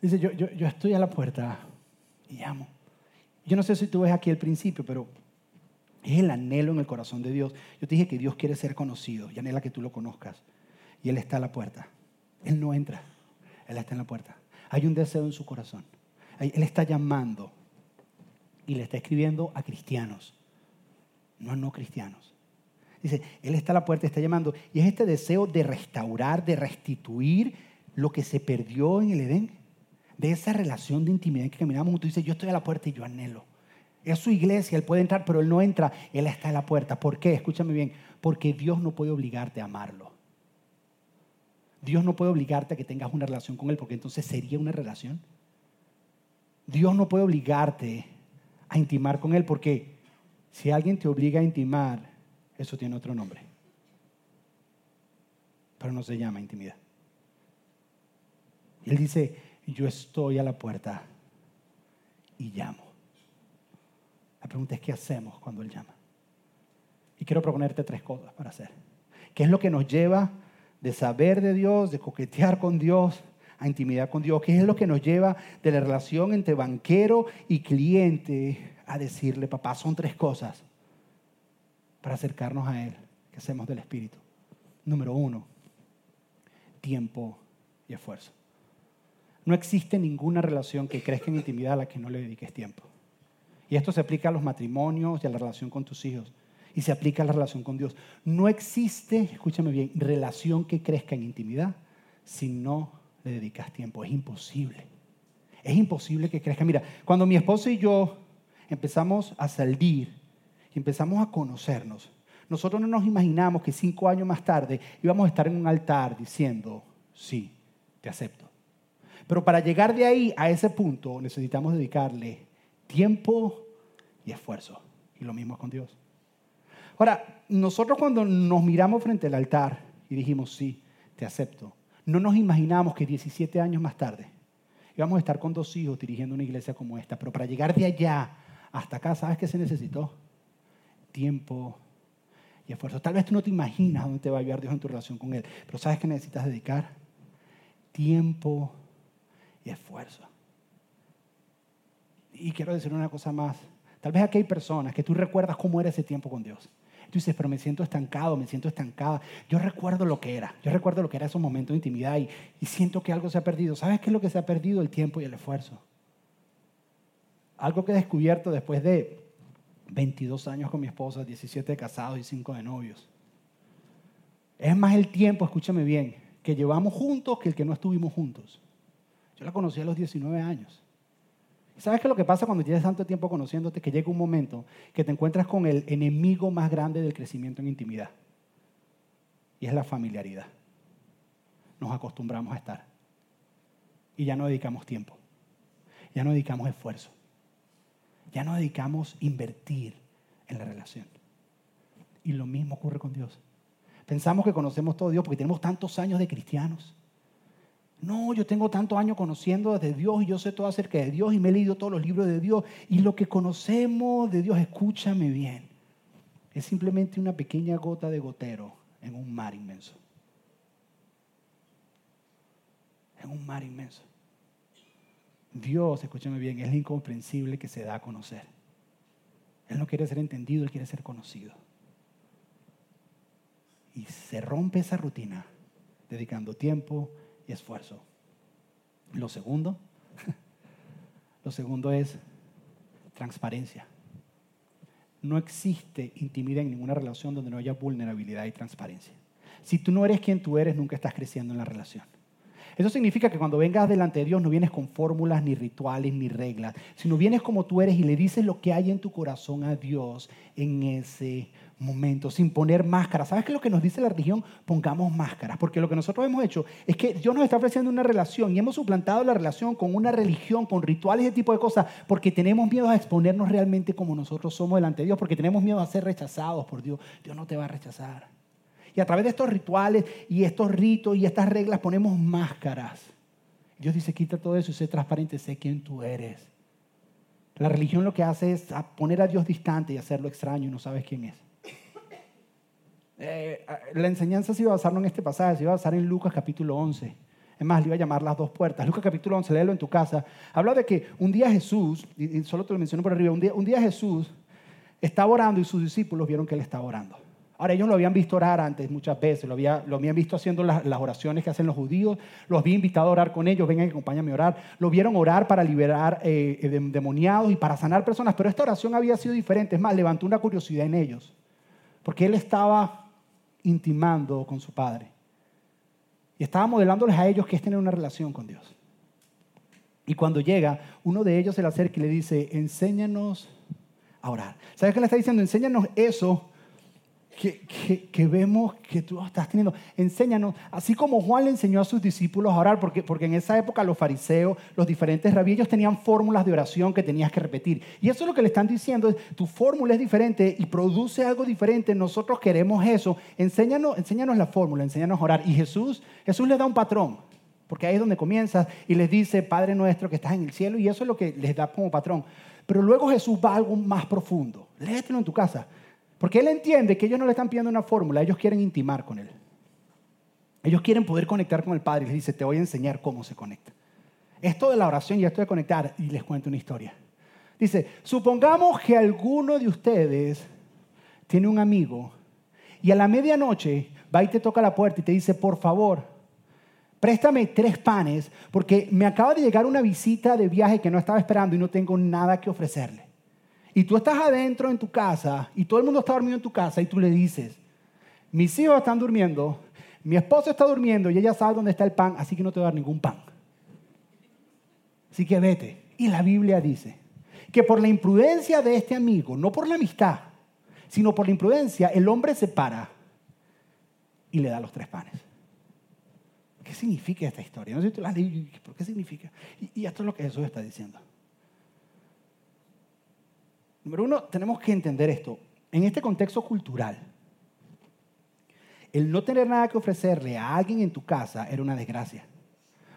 Dice, yo, yo, yo estoy a la puerta y llamo. Yo no sé si tú ves aquí el principio, pero es el anhelo en el corazón de Dios. Yo te dije que Dios quiere ser conocido y anhela que tú lo conozcas y Él está a la puerta. Él no entra, Él está en la puerta. Hay un deseo en su corazón. Él está llamando y le está escribiendo a cristianos, no a no cristianos. Dice, Él está a la puerta, está llamando. Y es este deseo de restaurar, de restituir lo que se perdió en el Edén. De esa relación de intimidad que caminamos juntos. Dice, yo estoy a la puerta y yo anhelo. Es su iglesia, Él puede entrar, pero Él no entra. Él está a la puerta. ¿Por qué? Escúchame bien. Porque Dios no puede obligarte a amarlo. Dios no puede obligarte a que tengas una relación con Él, porque entonces sería una relación. Dios no puede obligarte a intimar con Él, porque si alguien te obliga a intimar, eso tiene otro nombre. Pero no se llama intimidad. Él dice, yo estoy a la puerta y llamo. La pregunta es, ¿qué hacemos cuando Él llama? Y quiero proponerte tres cosas para hacer. ¿Qué es lo que nos lleva de saber de Dios, de coquetear con Dios, a intimidad con Dios, que es lo que nos lleva de la relación entre banquero y cliente a decirle, papá, son tres cosas. para acercarnos a Él, que hacemos del Espíritu. Número uno, tiempo y esfuerzo. No existe ninguna relación que crezca en intimidad a la que no le dediques tiempo. Y esto se aplica a los matrimonios y a la relación con tus hijos. Y se aplica a la relación con Dios. No existe, escúchame bien, relación que crezca en intimidad si no le dedicas tiempo. Es imposible. Es imposible que crezca. Mira, cuando mi esposo y yo empezamos a salir y empezamos a conocernos, nosotros no nos imaginamos que cinco años más tarde íbamos a estar en un altar diciendo, sí, te acepto. Pero para llegar de ahí a ese punto necesitamos dedicarle tiempo y esfuerzo. Y lo mismo con Dios. Ahora, nosotros cuando nos miramos frente al altar y dijimos, sí, te acepto, no nos imaginamos que 17 años más tarde íbamos a estar con dos hijos dirigiendo una iglesia como esta. Pero para llegar de allá hasta acá, ¿sabes qué se necesitó? Tiempo y esfuerzo. Tal vez tú no te imaginas dónde te va a llevar Dios en tu relación con Él, pero ¿sabes qué necesitas dedicar? Tiempo y esfuerzo. Y quiero decir una cosa más. Tal vez aquí hay personas que tú recuerdas cómo era ese tiempo con Dios. Tú dices, pero me siento estancado, me siento estancada. Yo recuerdo lo que era. Yo recuerdo lo que era esos momentos de intimidad y, y siento que algo se ha perdido. ¿Sabes qué es lo que se ha perdido? El tiempo y el esfuerzo. Algo que he descubierto después de 22 años con mi esposa, 17 de casados y 5 de novios. Es más el tiempo, escúchame bien, que llevamos juntos que el que no estuvimos juntos. Yo la conocí a los 19 años. ¿Sabes qué es lo que pasa cuando tienes tanto tiempo conociéndote que llega un momento que te encuentras con el enemigo más grande del crecimiento en intimidad? Y es la familiaridad. Nos acostumbramos a estar. Y ya no dedicamos tiempo. Ya no dedicamos esfuerzo. Ya no dedicamos invertir en la relación. Y lo mismo ocurre con Dios. Pensamos que conocemos todo Dios porque tenemos tantos años de cristianos. No, yo tengo tantos años conociendo de Dios y yo sé todo acerca de Dios y me he leído todos los libros de Dios. Y lo que conocemos de Dios, escúchame bien, es simplemente una pequeña gota de gotero en un mar inmenso. En un mar inmenso. Dios, escúchame bien, es incomprensible que se da a conocer. Él no quiere ser entendido, Él quiere ser conocido. Y se rompe esa rutina dedicando tiempo y esfuerzo. Lo segundo, lo segundo es transparencia. No existe intimidad en ninguna relación donde no haya vulnerabilidad y transparencia. Si tú no eres quien tú eres, nunca estás creciendo en la relación. Eso significa que cuando vengas delante de Dios no vienes con fórmulas, ni rituales, ni reglas, sino vienes como tú eres y le dices lo que hay en tu corazón a Dios en ese momento, sin poner máscaras. ¿Sabes qué es lo que nos dice la religión? Pongamos máscaras, porque lo que nosotros hemos hecho es que Dios nos está ofreciendo una relación y hemos suplantado la relación con una religión, con rituales, ese tipo de cosas, porque tenemos miedo a exponernos realmente como nosotros somos delante de Dios, porque tenemos miedo a ser rechazados por Dios. Dios no te va a rechazar. Y a través de estos rituales y estos ritos y estas reglas ponemos máscaras. Dios dice, quita todo eso y sé transparente, sé quién tú eres. La religión lo que hace es poner a Dios distante y hacerlo extraño y no sabes quién es. Eh, la enseñanza se iba a basar en este pasaje, se iba a basar en Lucas capítulo 11. Es más, le iba a llamar las dos puertas. Lucas capítulo 11, léelo en tu casa. Habla de que un día Jesús, y solo te lo menciono por arriba, un día, un día Jesús estaba orando y sus discípulos vieron que él estaba orando. Ahora, ellos lo habían visto orar antes muchas veces, lo, había, lo habían visto haciendo las, oraciones que hacen los judíos, los había invitado a orar con ellos, vengan, acompáñame a orar. Lo vieron orar para liberar eh, eh demoniados y para sanar personas, pero esta oración había sido diferente. Es más, levantó una curiosidad en ellos, porque él estaba intimando con su Padre. Y estaba modelándoles a ellos que es tener una relación con Dios. Y cuando llega, uno de ellos se le acerca y le dice, enséñanos a orar. ¿Sabes qué le está diciendo? Enséñanos eso que, vemos que tú estás teniendo. Enséñanos, así como Juan le enseñó a sus discípulos a orar, porque, porque en esa época los fariseos, los diferentes rabíes, tenían fórmulas de oración que tenías que repetir. Y eso es lo que le están diciendo, tu fórmula es diferente y produce algo diferente, nosotros queremos eso. Enséñanos, enséñanos la fórmula, enséñanos a orar. Y Jesús, Jesús les da un patrón, porque ahí es donde comienza y les dice, Padre nuestro que estás en el cielo, y eso es lo que les da como patrón. Pero luego Jesús va a algo más profundo. Léetelo en tu casa. Porque él entiende que ellos no le están pidiendo una fórmula, ellos quieren intimar con él. Ellos quieren poder conectar con el Padre y les dice, te voy a enseñar cómo se conecta. Esto de la oración y esto de conectar, y les cuento una historia. Dice, supongamos que alguno de ustedes tiene un amigo y a la medianoche va y te toca la puerta y te dice, por favor, préstame tres panes porque me acaba de llegar una visita de viaje que no estaba esperando y no tengo nada que ofrecerle. Y tú estás adentro en tu casa y todo el mundo está dormido en tu casa y tú le dices, mis hijos están durmiendo, mi esposo está durmiendo y ella sabe dónde está el pan, así que no te voy a dar ningún pan. Así que vete. Y la Biblia dice que por la imprudencia de este amigo, no por la amistad, sino por la imprudencia, el hombre se para y le da los tres panes. ¿Qué significa esta historia? No sé si tú la ¿pero qué significa? Y, y esto es lo que Jesús está diciendo. Número uno, tenemos que entender esto. En este contexto cultural, el no tener nada que ofrecerle a alguien en tu casa era una desgracia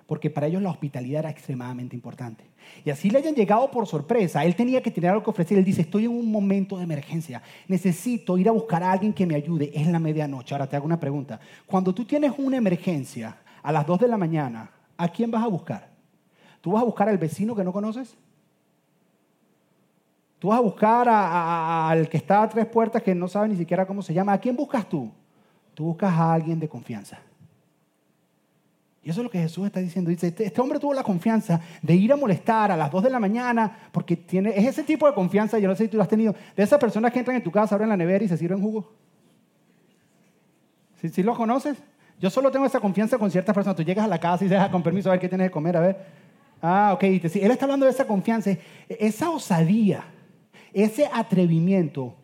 porque para ellos la hospitalidad era extremadamente importante. Y así le hayan llegado por sorpresa, él tenía que tener algo que ofrecer. Él dice, estoy en un momento de emergencia, necesito ir a buscar a alguien que me ayude. Es la medianoche. Ahora te hago una pregunta. Cuando tú tienes una emergencia a las 2 de la mañana, ¿a quién vas a buscar? ¿Tú vas a buscar al vecino que no conoces? ¿Tú vas a buscar al que está a tres puertas que no sabe ni siquiera cómo se llama? ¿A quién buscas tú? Tú buscas a alguien de confianza. Y eso es lo que Jesús está diciendo. Dice, este, este, hombre tuvo la confianza de ir a molestar a las 2 de la mañana, porque tiene, es ese tipo de confianza, yo no sé si tú lo has tenido, de esas personas que entran en tu casa, abren la nevera y se sirven jugo. ¿Sí, ¿Sí lo conoces? Yo solo tengo esa confianza con ciertas personas. Tú llegas a la casa y dices, ah, con permiso, a ver qué tienes que comer, a ver. Ah, ok. él está hablando de esa confianza, esa osadía, ese atrevimiento,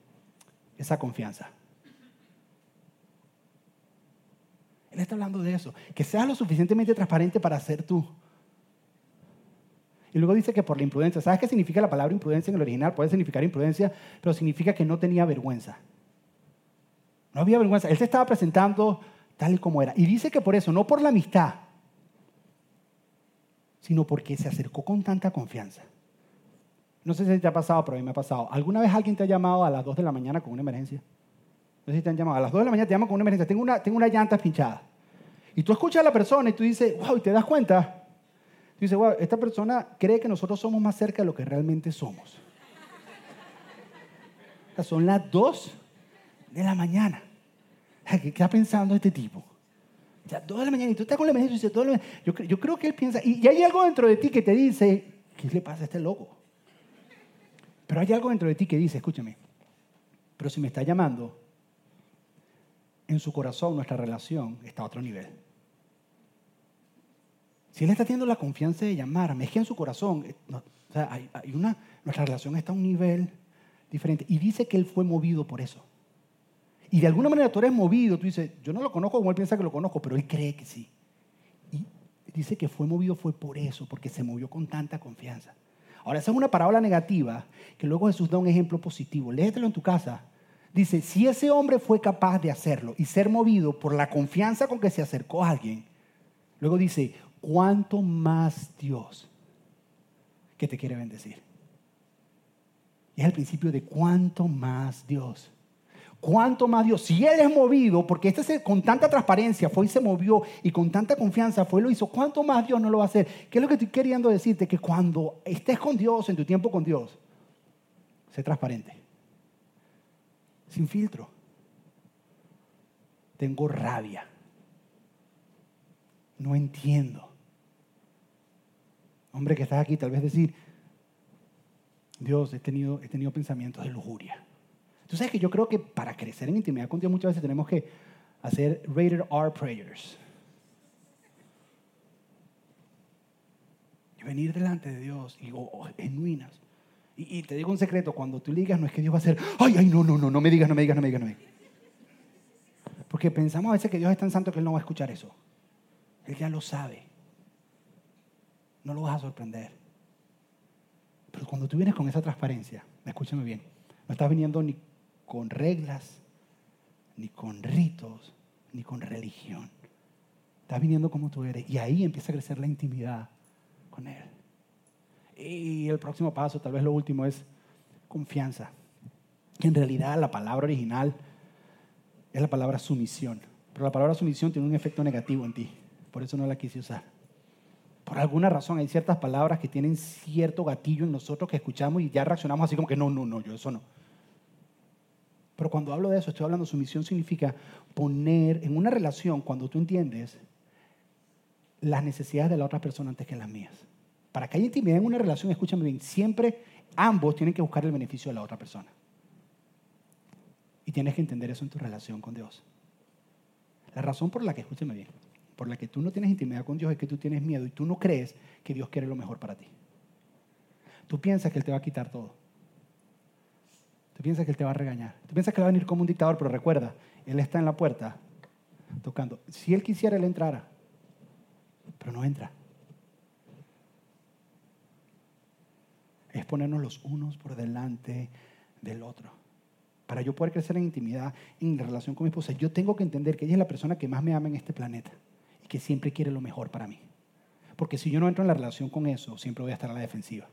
esa confianza. Él está hablando de eso. Que seas lo suficientemente transparente para ser tú. Y luego dice que por la imprudencia. ¿Sabes qué significa la palabra imprudencia en el original? Puede significar imprudencia, pero significa que no tenía vergüenza. No había vergüenza. Él se estaba presentando tal y como era. Y dice que por eso, no por la amistad, sino porque se acercó con tanta confianza. No sé si te ha pasado, pero a mí me ha pasado. ¿Alguna vez alguien te ha llamado a las 2 de la mañana con una emergencia? No sé si te han llamado. A las 2 de la mañana te llaman con una emergencia. Tengo una, tengo una llanta pinchada. Y tú escuchas a la persona y tú dices, wow, y te das cuenta. Tú dices, wow, esta persona cree que nosotros somos más cerca de lo que realmente somos. Son las 2 de la mañana. ¿Qué está pensando este tipo? Ya, 2 de la mañana y tú estás con la emergencia y dices, todo yo, yo creo que él piensa, y hay algo dentro de ti que te dice, ¿qué le pasa a este loco? Pero hay algo dentro de ti que dice, escúchame, pero si me está llamando en su corazón nuestra relación está a otro nivel. Si Él está teniendo la confianza de llamarme, es que en su corazón, eh, hay, una, nuestra relación está a un nivel diferente. Y dice que Él fue movido por eso. Y de alguna manera tú eres movido, tú dices, yo no lo conozco como Él piensa que lo conozco, pero Él cree que sí. Y dice que fue movido fue por eso, porque se movió con tanta confianza. Ahora, esa es una parábola negativa que luego Jesús da un ejemplo positivo. Léetelo en tu casa Dice, si ese hombre fue capaz de hacerlo y ser movido por la confianza con que se acercó a alguien, luego dice, ¿cuánto más Dios que te quiere bendecir? Y es el principio de cuánto más Dios. ¿Cuánto más Dios? Si Él es movido, porque este con tanta transparencia fue y se movió y con tanta confianza fue y lo hizo, ¿cuánto más Dios no lo va a hacer? ¿Qué es lo que estoy queriendo decirte? Que cuando estés con Dios, en tu tiempo con Dios, sé transparente sin filtro. Tengo rabia. No entiendo. Hombre que estás aquí, tal vez decir, Dios, he tenido, he tenido pensamientos de lujuria. Tú sabes que yo creo que para crecer en intimidad con Dios muchas veces tenemos que hacer rated R prayers. Y venir delante de Dios y oh, genuinas. Y, te digo un secreto, cuando tú le digas, no es que Dios va a hacer, ay, ay, no, no, no, no me digas, no me digas, no me digas, no me digas. Porque pensamos a veces que Dios es tan santo que Él no va a escuchar eso. Él ya lo sabe. No lo vas a sorprender. Pero cuando tú vienes con esa transparencia, escúchame bien, no estás viniendo ni con reglas, ni con ritos, ni con religión. Estás viniendo como tú eres. Y ahí empieza a crecer la intimidad con Él. Y el próximo paso, tal vez lo último, es confianza. Que en realidad la palabra original es la palabra sumisión. Pero la palabra sumisión tiene un efecto negativo en ti. Por eso no la quise usar. Por alguna razón hay ciertas palabras que tienen cierto gatillo en nosotros que escuchamos y ya reaccionamos así como que no, no, no, yo eso no. Pero cuando hablo de eso, estoy hablando, sumisión significa poner en una relación, cuando tú entiendes las necesidades de la otra persona antes que las mías. Para que haya intimidad en una relación, escúchame bien, siempre ambos tienen que buscar el beneficio de la otra persona. Y tienes que entender eso en tu relación con Dios. La razón por la que, escúchame bien, por la que tú no tienes intimidad con Dios es que tú tienes miedo y tú no crees que Dios quiere lo mejor para ti. Tú piensas que Él te va a quitar todo. Piensas que Él te va a regañar. Tú piensas que Él va a venir como un dictador, pero recuerda, Él está en la puerta tocando. Si Él quisiera, Él entrara, pero no entra. Es ponernos los unos por delante del otro. Para yo poder crecer en intimidad, en relación con mi esposa, yo tengo que entender que ella es la persona que más me ama en este planeta y que siempre quiere lo mejor para mí. Porque si yo no entro en la relación con eso, siempre voy a estar a la defensiva.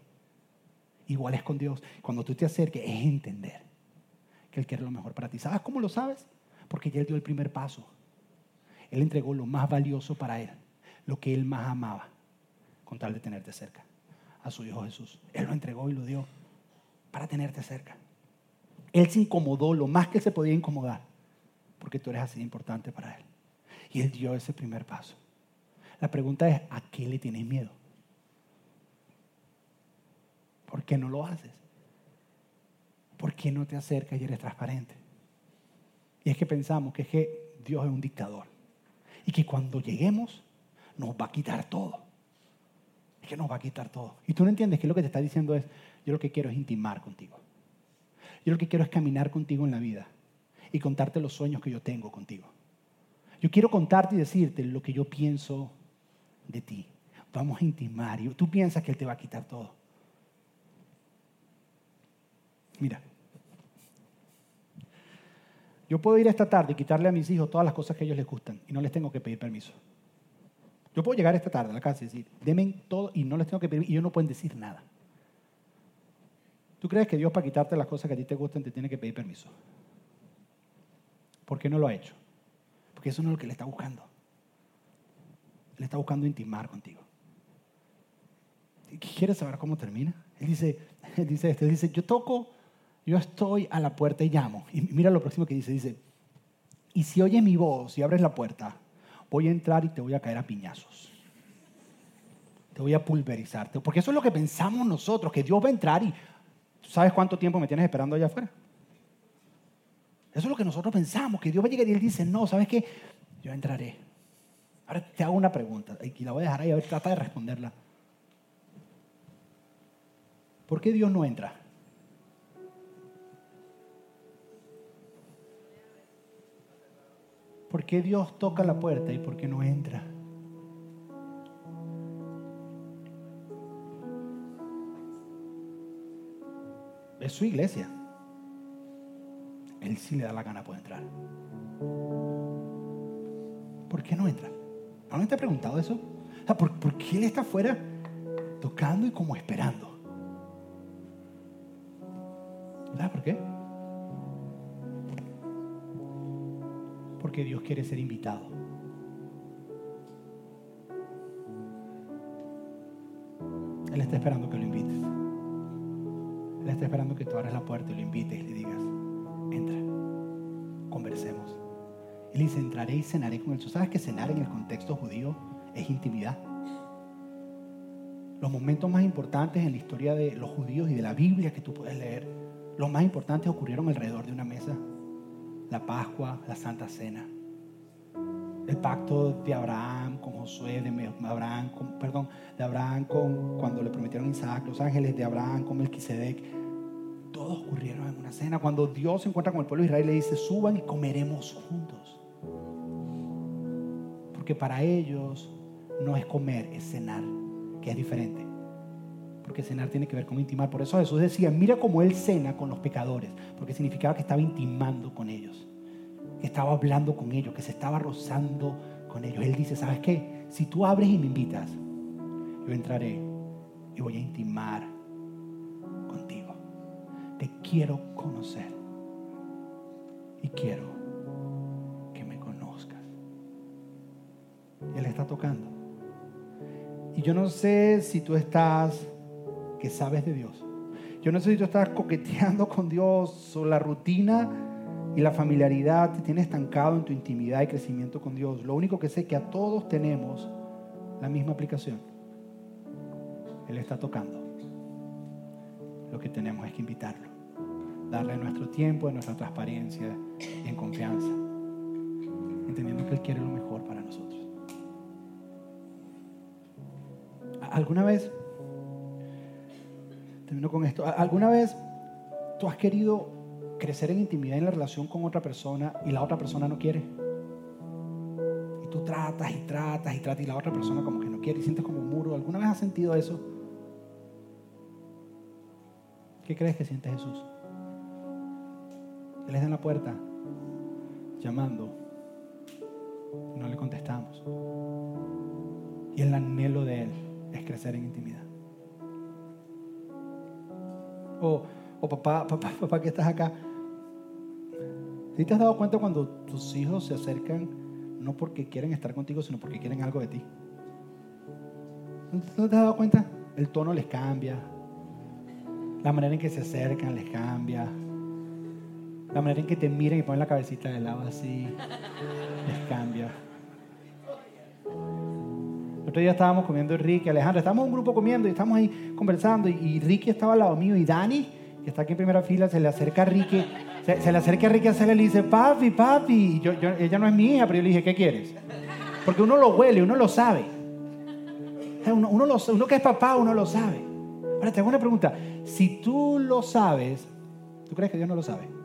Igual es con Dios. Cuando tú te acerques, es entender que Él quiere lo mejor para ti. ¿Sabes cómo lo sabes? Porque ya Él dio el primer paso. Él entregó lo más valioso para Él, lo que Él más amaba, con tal de tenerte cerca, a su Hijo Jesús. Él lo entregó y lo dio para tenerte cerca. Él se incomodó lo más que se podía incomodar, porque tú eres así importante para Él. Y Él dio ese primer paso. La pregunta es, ¿a qué le tienes miedo? ¿Por qué no lo haces? ¿Por qué no te acercas y eres transparente? Y es que pensamos que es que Dios es un dictador y que cuando lleguemos nos va a quitar todo. Es que nos va a quitar todo. Y tú no entiendes que lo que te está diciendo es, yo lo que quiero es intimar contigo. Yo lo que quiero es caminar contigo en la vida y contarte los sueños que yo tengo contigo. Yo quiero contarte y decirte lo que yo pienso de ti. Vamos a intimar. Y tú piensas que Él te va a quitar todo. Mira, yo puedo ir esta tarde y quitarle a mis hijos todas las cosas que ellos les gustan y no les tengo que pedir permiso. Yo puedo llegar esta tarde a la casa y decir, denme todo y no les tengo que pedir y ellos no pueden decir nada. ¿Tú crees que Dios para quitarte las cosas que a ti te gustan te tiene que pedir permiso? ¿Por qué no lo ha hecho? Porque eso no es lo que Él está buscando. Él está buscando intimar contigo. ¿Quieres saber cómo termina? Él dice, él dice esto, él dice, yo toco, yo estoy a la puerta y llamo. Y mira lo próximo que dice, dice, y si oyes mi voz y abres la puerta, voy a entrar y te voy a caer a piñazos. Te voy a pulverizarte. Porque eso es lo que pensamos nosotros, que Dios va a entrar y ¿Sabes cuánto tiempo me tienes esperando allá afuera? Eso es lo que nosotros pensamos, que Dios va a llegar y Él dice, no, ¿sabes qué? Yo entraré. Ahora te hago una pregunta y la voy a dejar ahí, a ver, trata de responderla. ¿Por qué Dios no entra? ¿Por qué Dios toca la puerta y por qué no entra? es su iglesia. Él sí le da la gana puede entrar. ¿Por qué no entra? ¿No te ha preguntado eso? ¿por, ¿por, qué él está afuera tocando y como esperando? ¿Verdad? ¿Por qué? Porque Dios quiere ser invitado. Él está esperando que lo invites está esperando que tú abras la puerta y lo invites y le digas, entra, conversemos. Le dice, entraré y cenaré con él. ¿Tú sabes que cenar en el contexto judío es intimidad? Los momentos más importantes en la historia de los judíos y de la Biblia que tú puedes leer, los más importantes ocurrieron alrededor de una mesa. La Pascua, la Santa Cena el pacto de Abraham con Josué, de Abraham, con, perdón, de Abraham con cuando le prometieron Isaac, los ángeles de Abraham con Melquisedec, todos ocurrieron en una cena. Cuando Dios se encuentra con el pueblo de Israel, le dice, suban y comeremos juntos. Porque para ellos no es comer, es cenar, que es diferente. Porque cenar tiene que ver con intimar. Por eso Jesús decía, mira cómo Él cena con los pecadores, porque significaba que estaba intimando con ellos que estaba hablando con ellos, que se estaba rozando con ellos. Él dice, ¿sabes qué? Si tú abres y me invitas, yo entraré y voy a intimar contigo. Te quiero conocer y quiero que me conozcas. Él está tocando. Y yo no sé si tú estás, que sabes de Dios. Yo no sé si tú estás coqueteando con Dios o la rutina y la familiaridad te tiene estancado en tu intimidad y crecimiento con Dios. Lo único que sé es que a todos tenemos la misma aplicación. Él está tocando. Lo que tenemos es que invitarlo, darle nuestro tiempo, nuestra transparencia y en confianza, entendiendo que Él quiere lo mejor para nosotros. ¿Alguna vez, termino con esto, alguna vez tú has querido crecer en intimidad en la relación con otra persona y la otra persona no quiere? Y tú tratas y tratas y tratas y la otra persona como que no quiere y sientes como un muro. ¿Alguna vez has sentido eso? ¿Qué crees que siente Jesús? Él está en la puerta, llamando. No le contestamos. Y el anhelo de Él es crecer en intimidad. O, o papá, papá, papá, que estás acá. ¿Sí te has dado cuenta cuando tus hijos se acercan no porque quieren estar contigo, sino porque quieren algo de ti? ¿No te has dado cuenta? El tono les cambia, la manera en que se acercan les cambia, la manera en que te miran y ponen la cabecita de lado así les cambia. Otro día estábamos comiendo Ricky, Alejandra, estábamos un grupo comiendo y estamos ahí conversando y, Ricky estaba al lado mío y Dani, que está aquí en primera fila, se le acerca a Ricky, se, le acerca a Ricky a hacerle y le dice, papi, papi, yo, ella no es mi hija, pero yo le dije, ¿qué quieres? Porque uno lo huele, uno lo sabe. Uno, uno que es papá, uno lo sabe. Ahora te hago una pregunta, si tú lo sabes, ¿tú crees que Dios no lo sabe?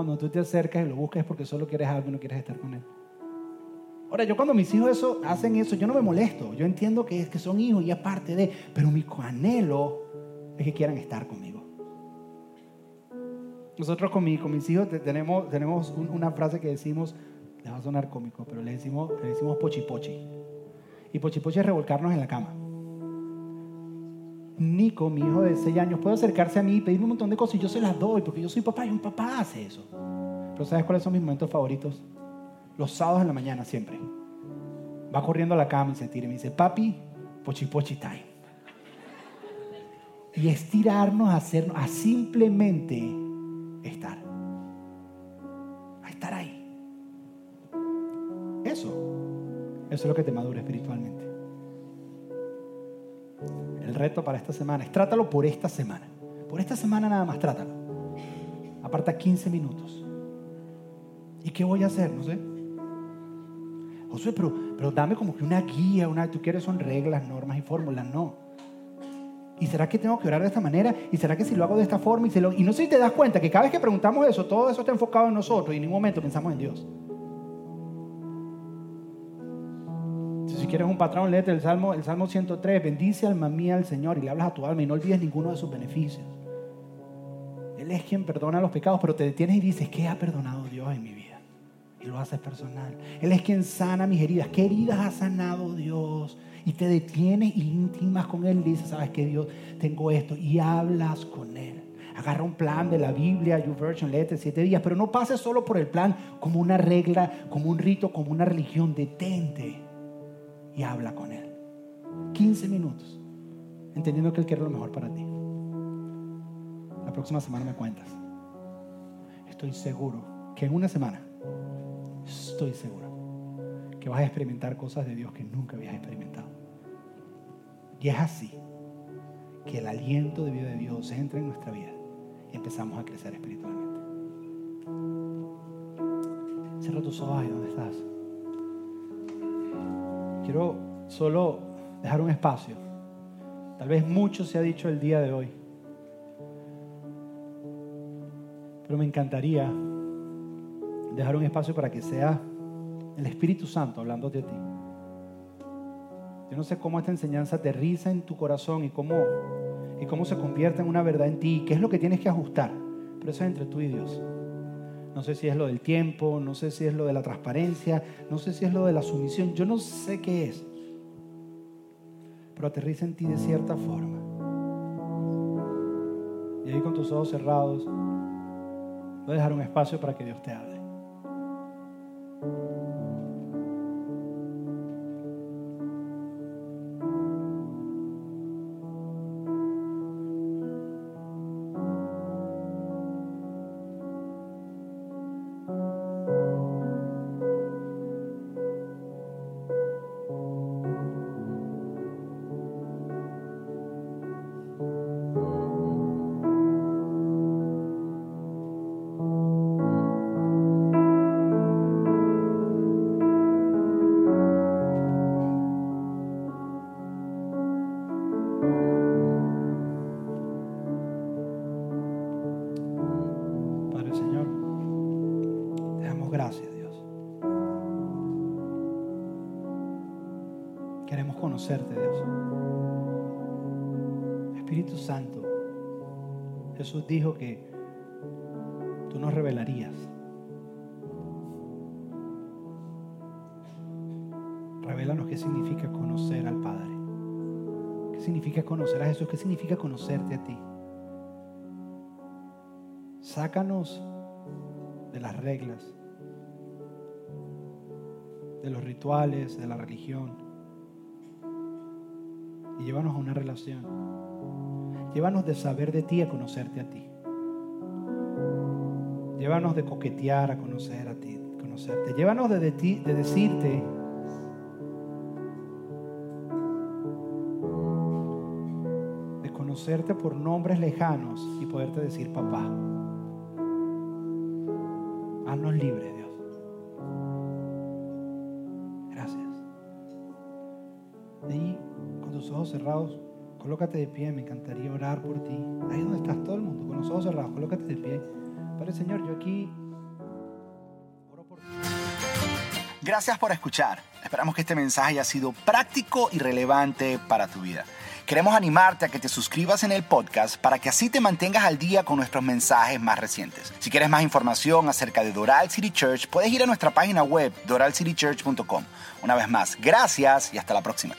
Cuando tú te acercas y lo buscas es porque solo quieres algo y no quieres estar con Él. Ahora, yo cuando mis hijos eso, hacen eso, yo no me molesto. Yo entiendo que, que son hijos y es parte de, pero mi anhelo es que quieran estar conmigo. Nosotros con, con mis hijos tenemos, tenemos una frase que decimos, le va a sonar cómico, pero le decimos, le decimos pochi pochi. Y pochi pochi es revolcarnos en la cama. Nico, mi hijo de 6 años, puede acercarse a mí y pedirme un montón de cosas y yo se las doy porque yo soy papá y un papá hace eso. Pero ¿sabes cuáles son mis momentos favoritos? Los sábados en la mañana siempre. Va corriendo a la cama y se tira y me dice, papi, pochi pochi time. Y estirarnos a hacernos, a simplemente estar. A estar ahí. Eso. Eso es lo que te madura espiritualmente reto para esta semana es trátalo por esta semana. Por esta semana nada más, trátalo. Aparta 15 minutos. ¿Y qué voy a hacer? No sé. Josué, pero, pero dame como que una guía, una, tú quieres son reglas, normas y fórmulas. No. ¿Y será que tengo que orar de esta manera? ¿Y será que si lo hago de esta forma? Y, y no sé si te das cuenta que cada vez que preguntamos eso, todo eso está enfocado en nosotros y en ningún momento pensamos en Dios. Quieres un patrón, léete el Salmo, el Salmo 103. Bendice alma mía al Señor y le hablas a tu alma y no olvides ninguno de sus beneficios. Él es quien perdona los pecados, pero te detienes y dices, ¿qué ha perdonado Dios en mi vida? Y lo haces personal. Él es quien sana mis heridas. ¿Qué heridas ha sanado Dios? Y te detienes y íntimas con Él dices, ¿sabes qué Dios? Tengo esto. Y hablas con Él. Agarra un plan de la Biblia, YouVersion, léete siete días, pero no pases solo por el plan como una regla, como un rito, como una religión. Detente y habla con Él. 15 minutos, entendiendo que Él quiere lo mejor para ti. La próxima semana me cuentas. Estoy seguro que en una semana, estoy seguro que vas a experimentar cosas de Dios que nunca habías experimentado. Y es así que el aliento de vida de Dios entra en nuestra vida y empezamos a crecer espiritualmente. Cierra tus ojos ahí donde estás quiero solo dejar un espacio. Tal vez mucho se ha dicho el día de hoy. Pero me encantaría dejar un espacio para que sea el Espíritu Santo hablando de ti. Yo no sé cómo esta enseñanza aterriza en tu corazón y cómo, y cómo se convierte en una verdad en ti, qué es lo que tienes que ajustar. Pero eso es entre tú y Dios. No sé si es lo del tiempo, no sé si es lo de la transparencia, no sé si es lo de la sumisión, yo no sé qué es. Pero aterriza en ti de cierta forma. Y ahí con tus ojos cerrados, voy a dejar un espacio para que Dios te hable. Queremos conocerte, Dios. Espíritu Santo, Jesús dijo que tú nos revelarías. Revélanos qué significa conocer al Padre. ¿Qué significa conocer a Jesús? ¿Qué significa conocerte a ti? Sácanos de las reglas, de los rituales, de la religión. Y llévanos a una relación. Llévanos de saber de ti a conocerte a ti. Llévanos de coquetear a conocer a ti, conocerte. Llévanos de, de, ti, de decirte de conocerte por nombres lejanos y poderte decir papá. Haznos libres, cerrados, colócate de pie. Me encantaría orar por ti. Ahí donde estás todo el mundo, con los ojos cerrados, colócate de pie. Padre Señor, yo aquí. Gracias por escuchar. Esperamos que este mensaje haya sido práctico y relevante para tu vida. Queremos animarte a que te suscribas en el podcast para que así te mantengas al día con nuestros mensajes más recientes. Si quieres más información acerca de Doral City Church, puedes ir a nuestra página web doralcitychurch.com. Una vez más, gracias y hasta la próxima.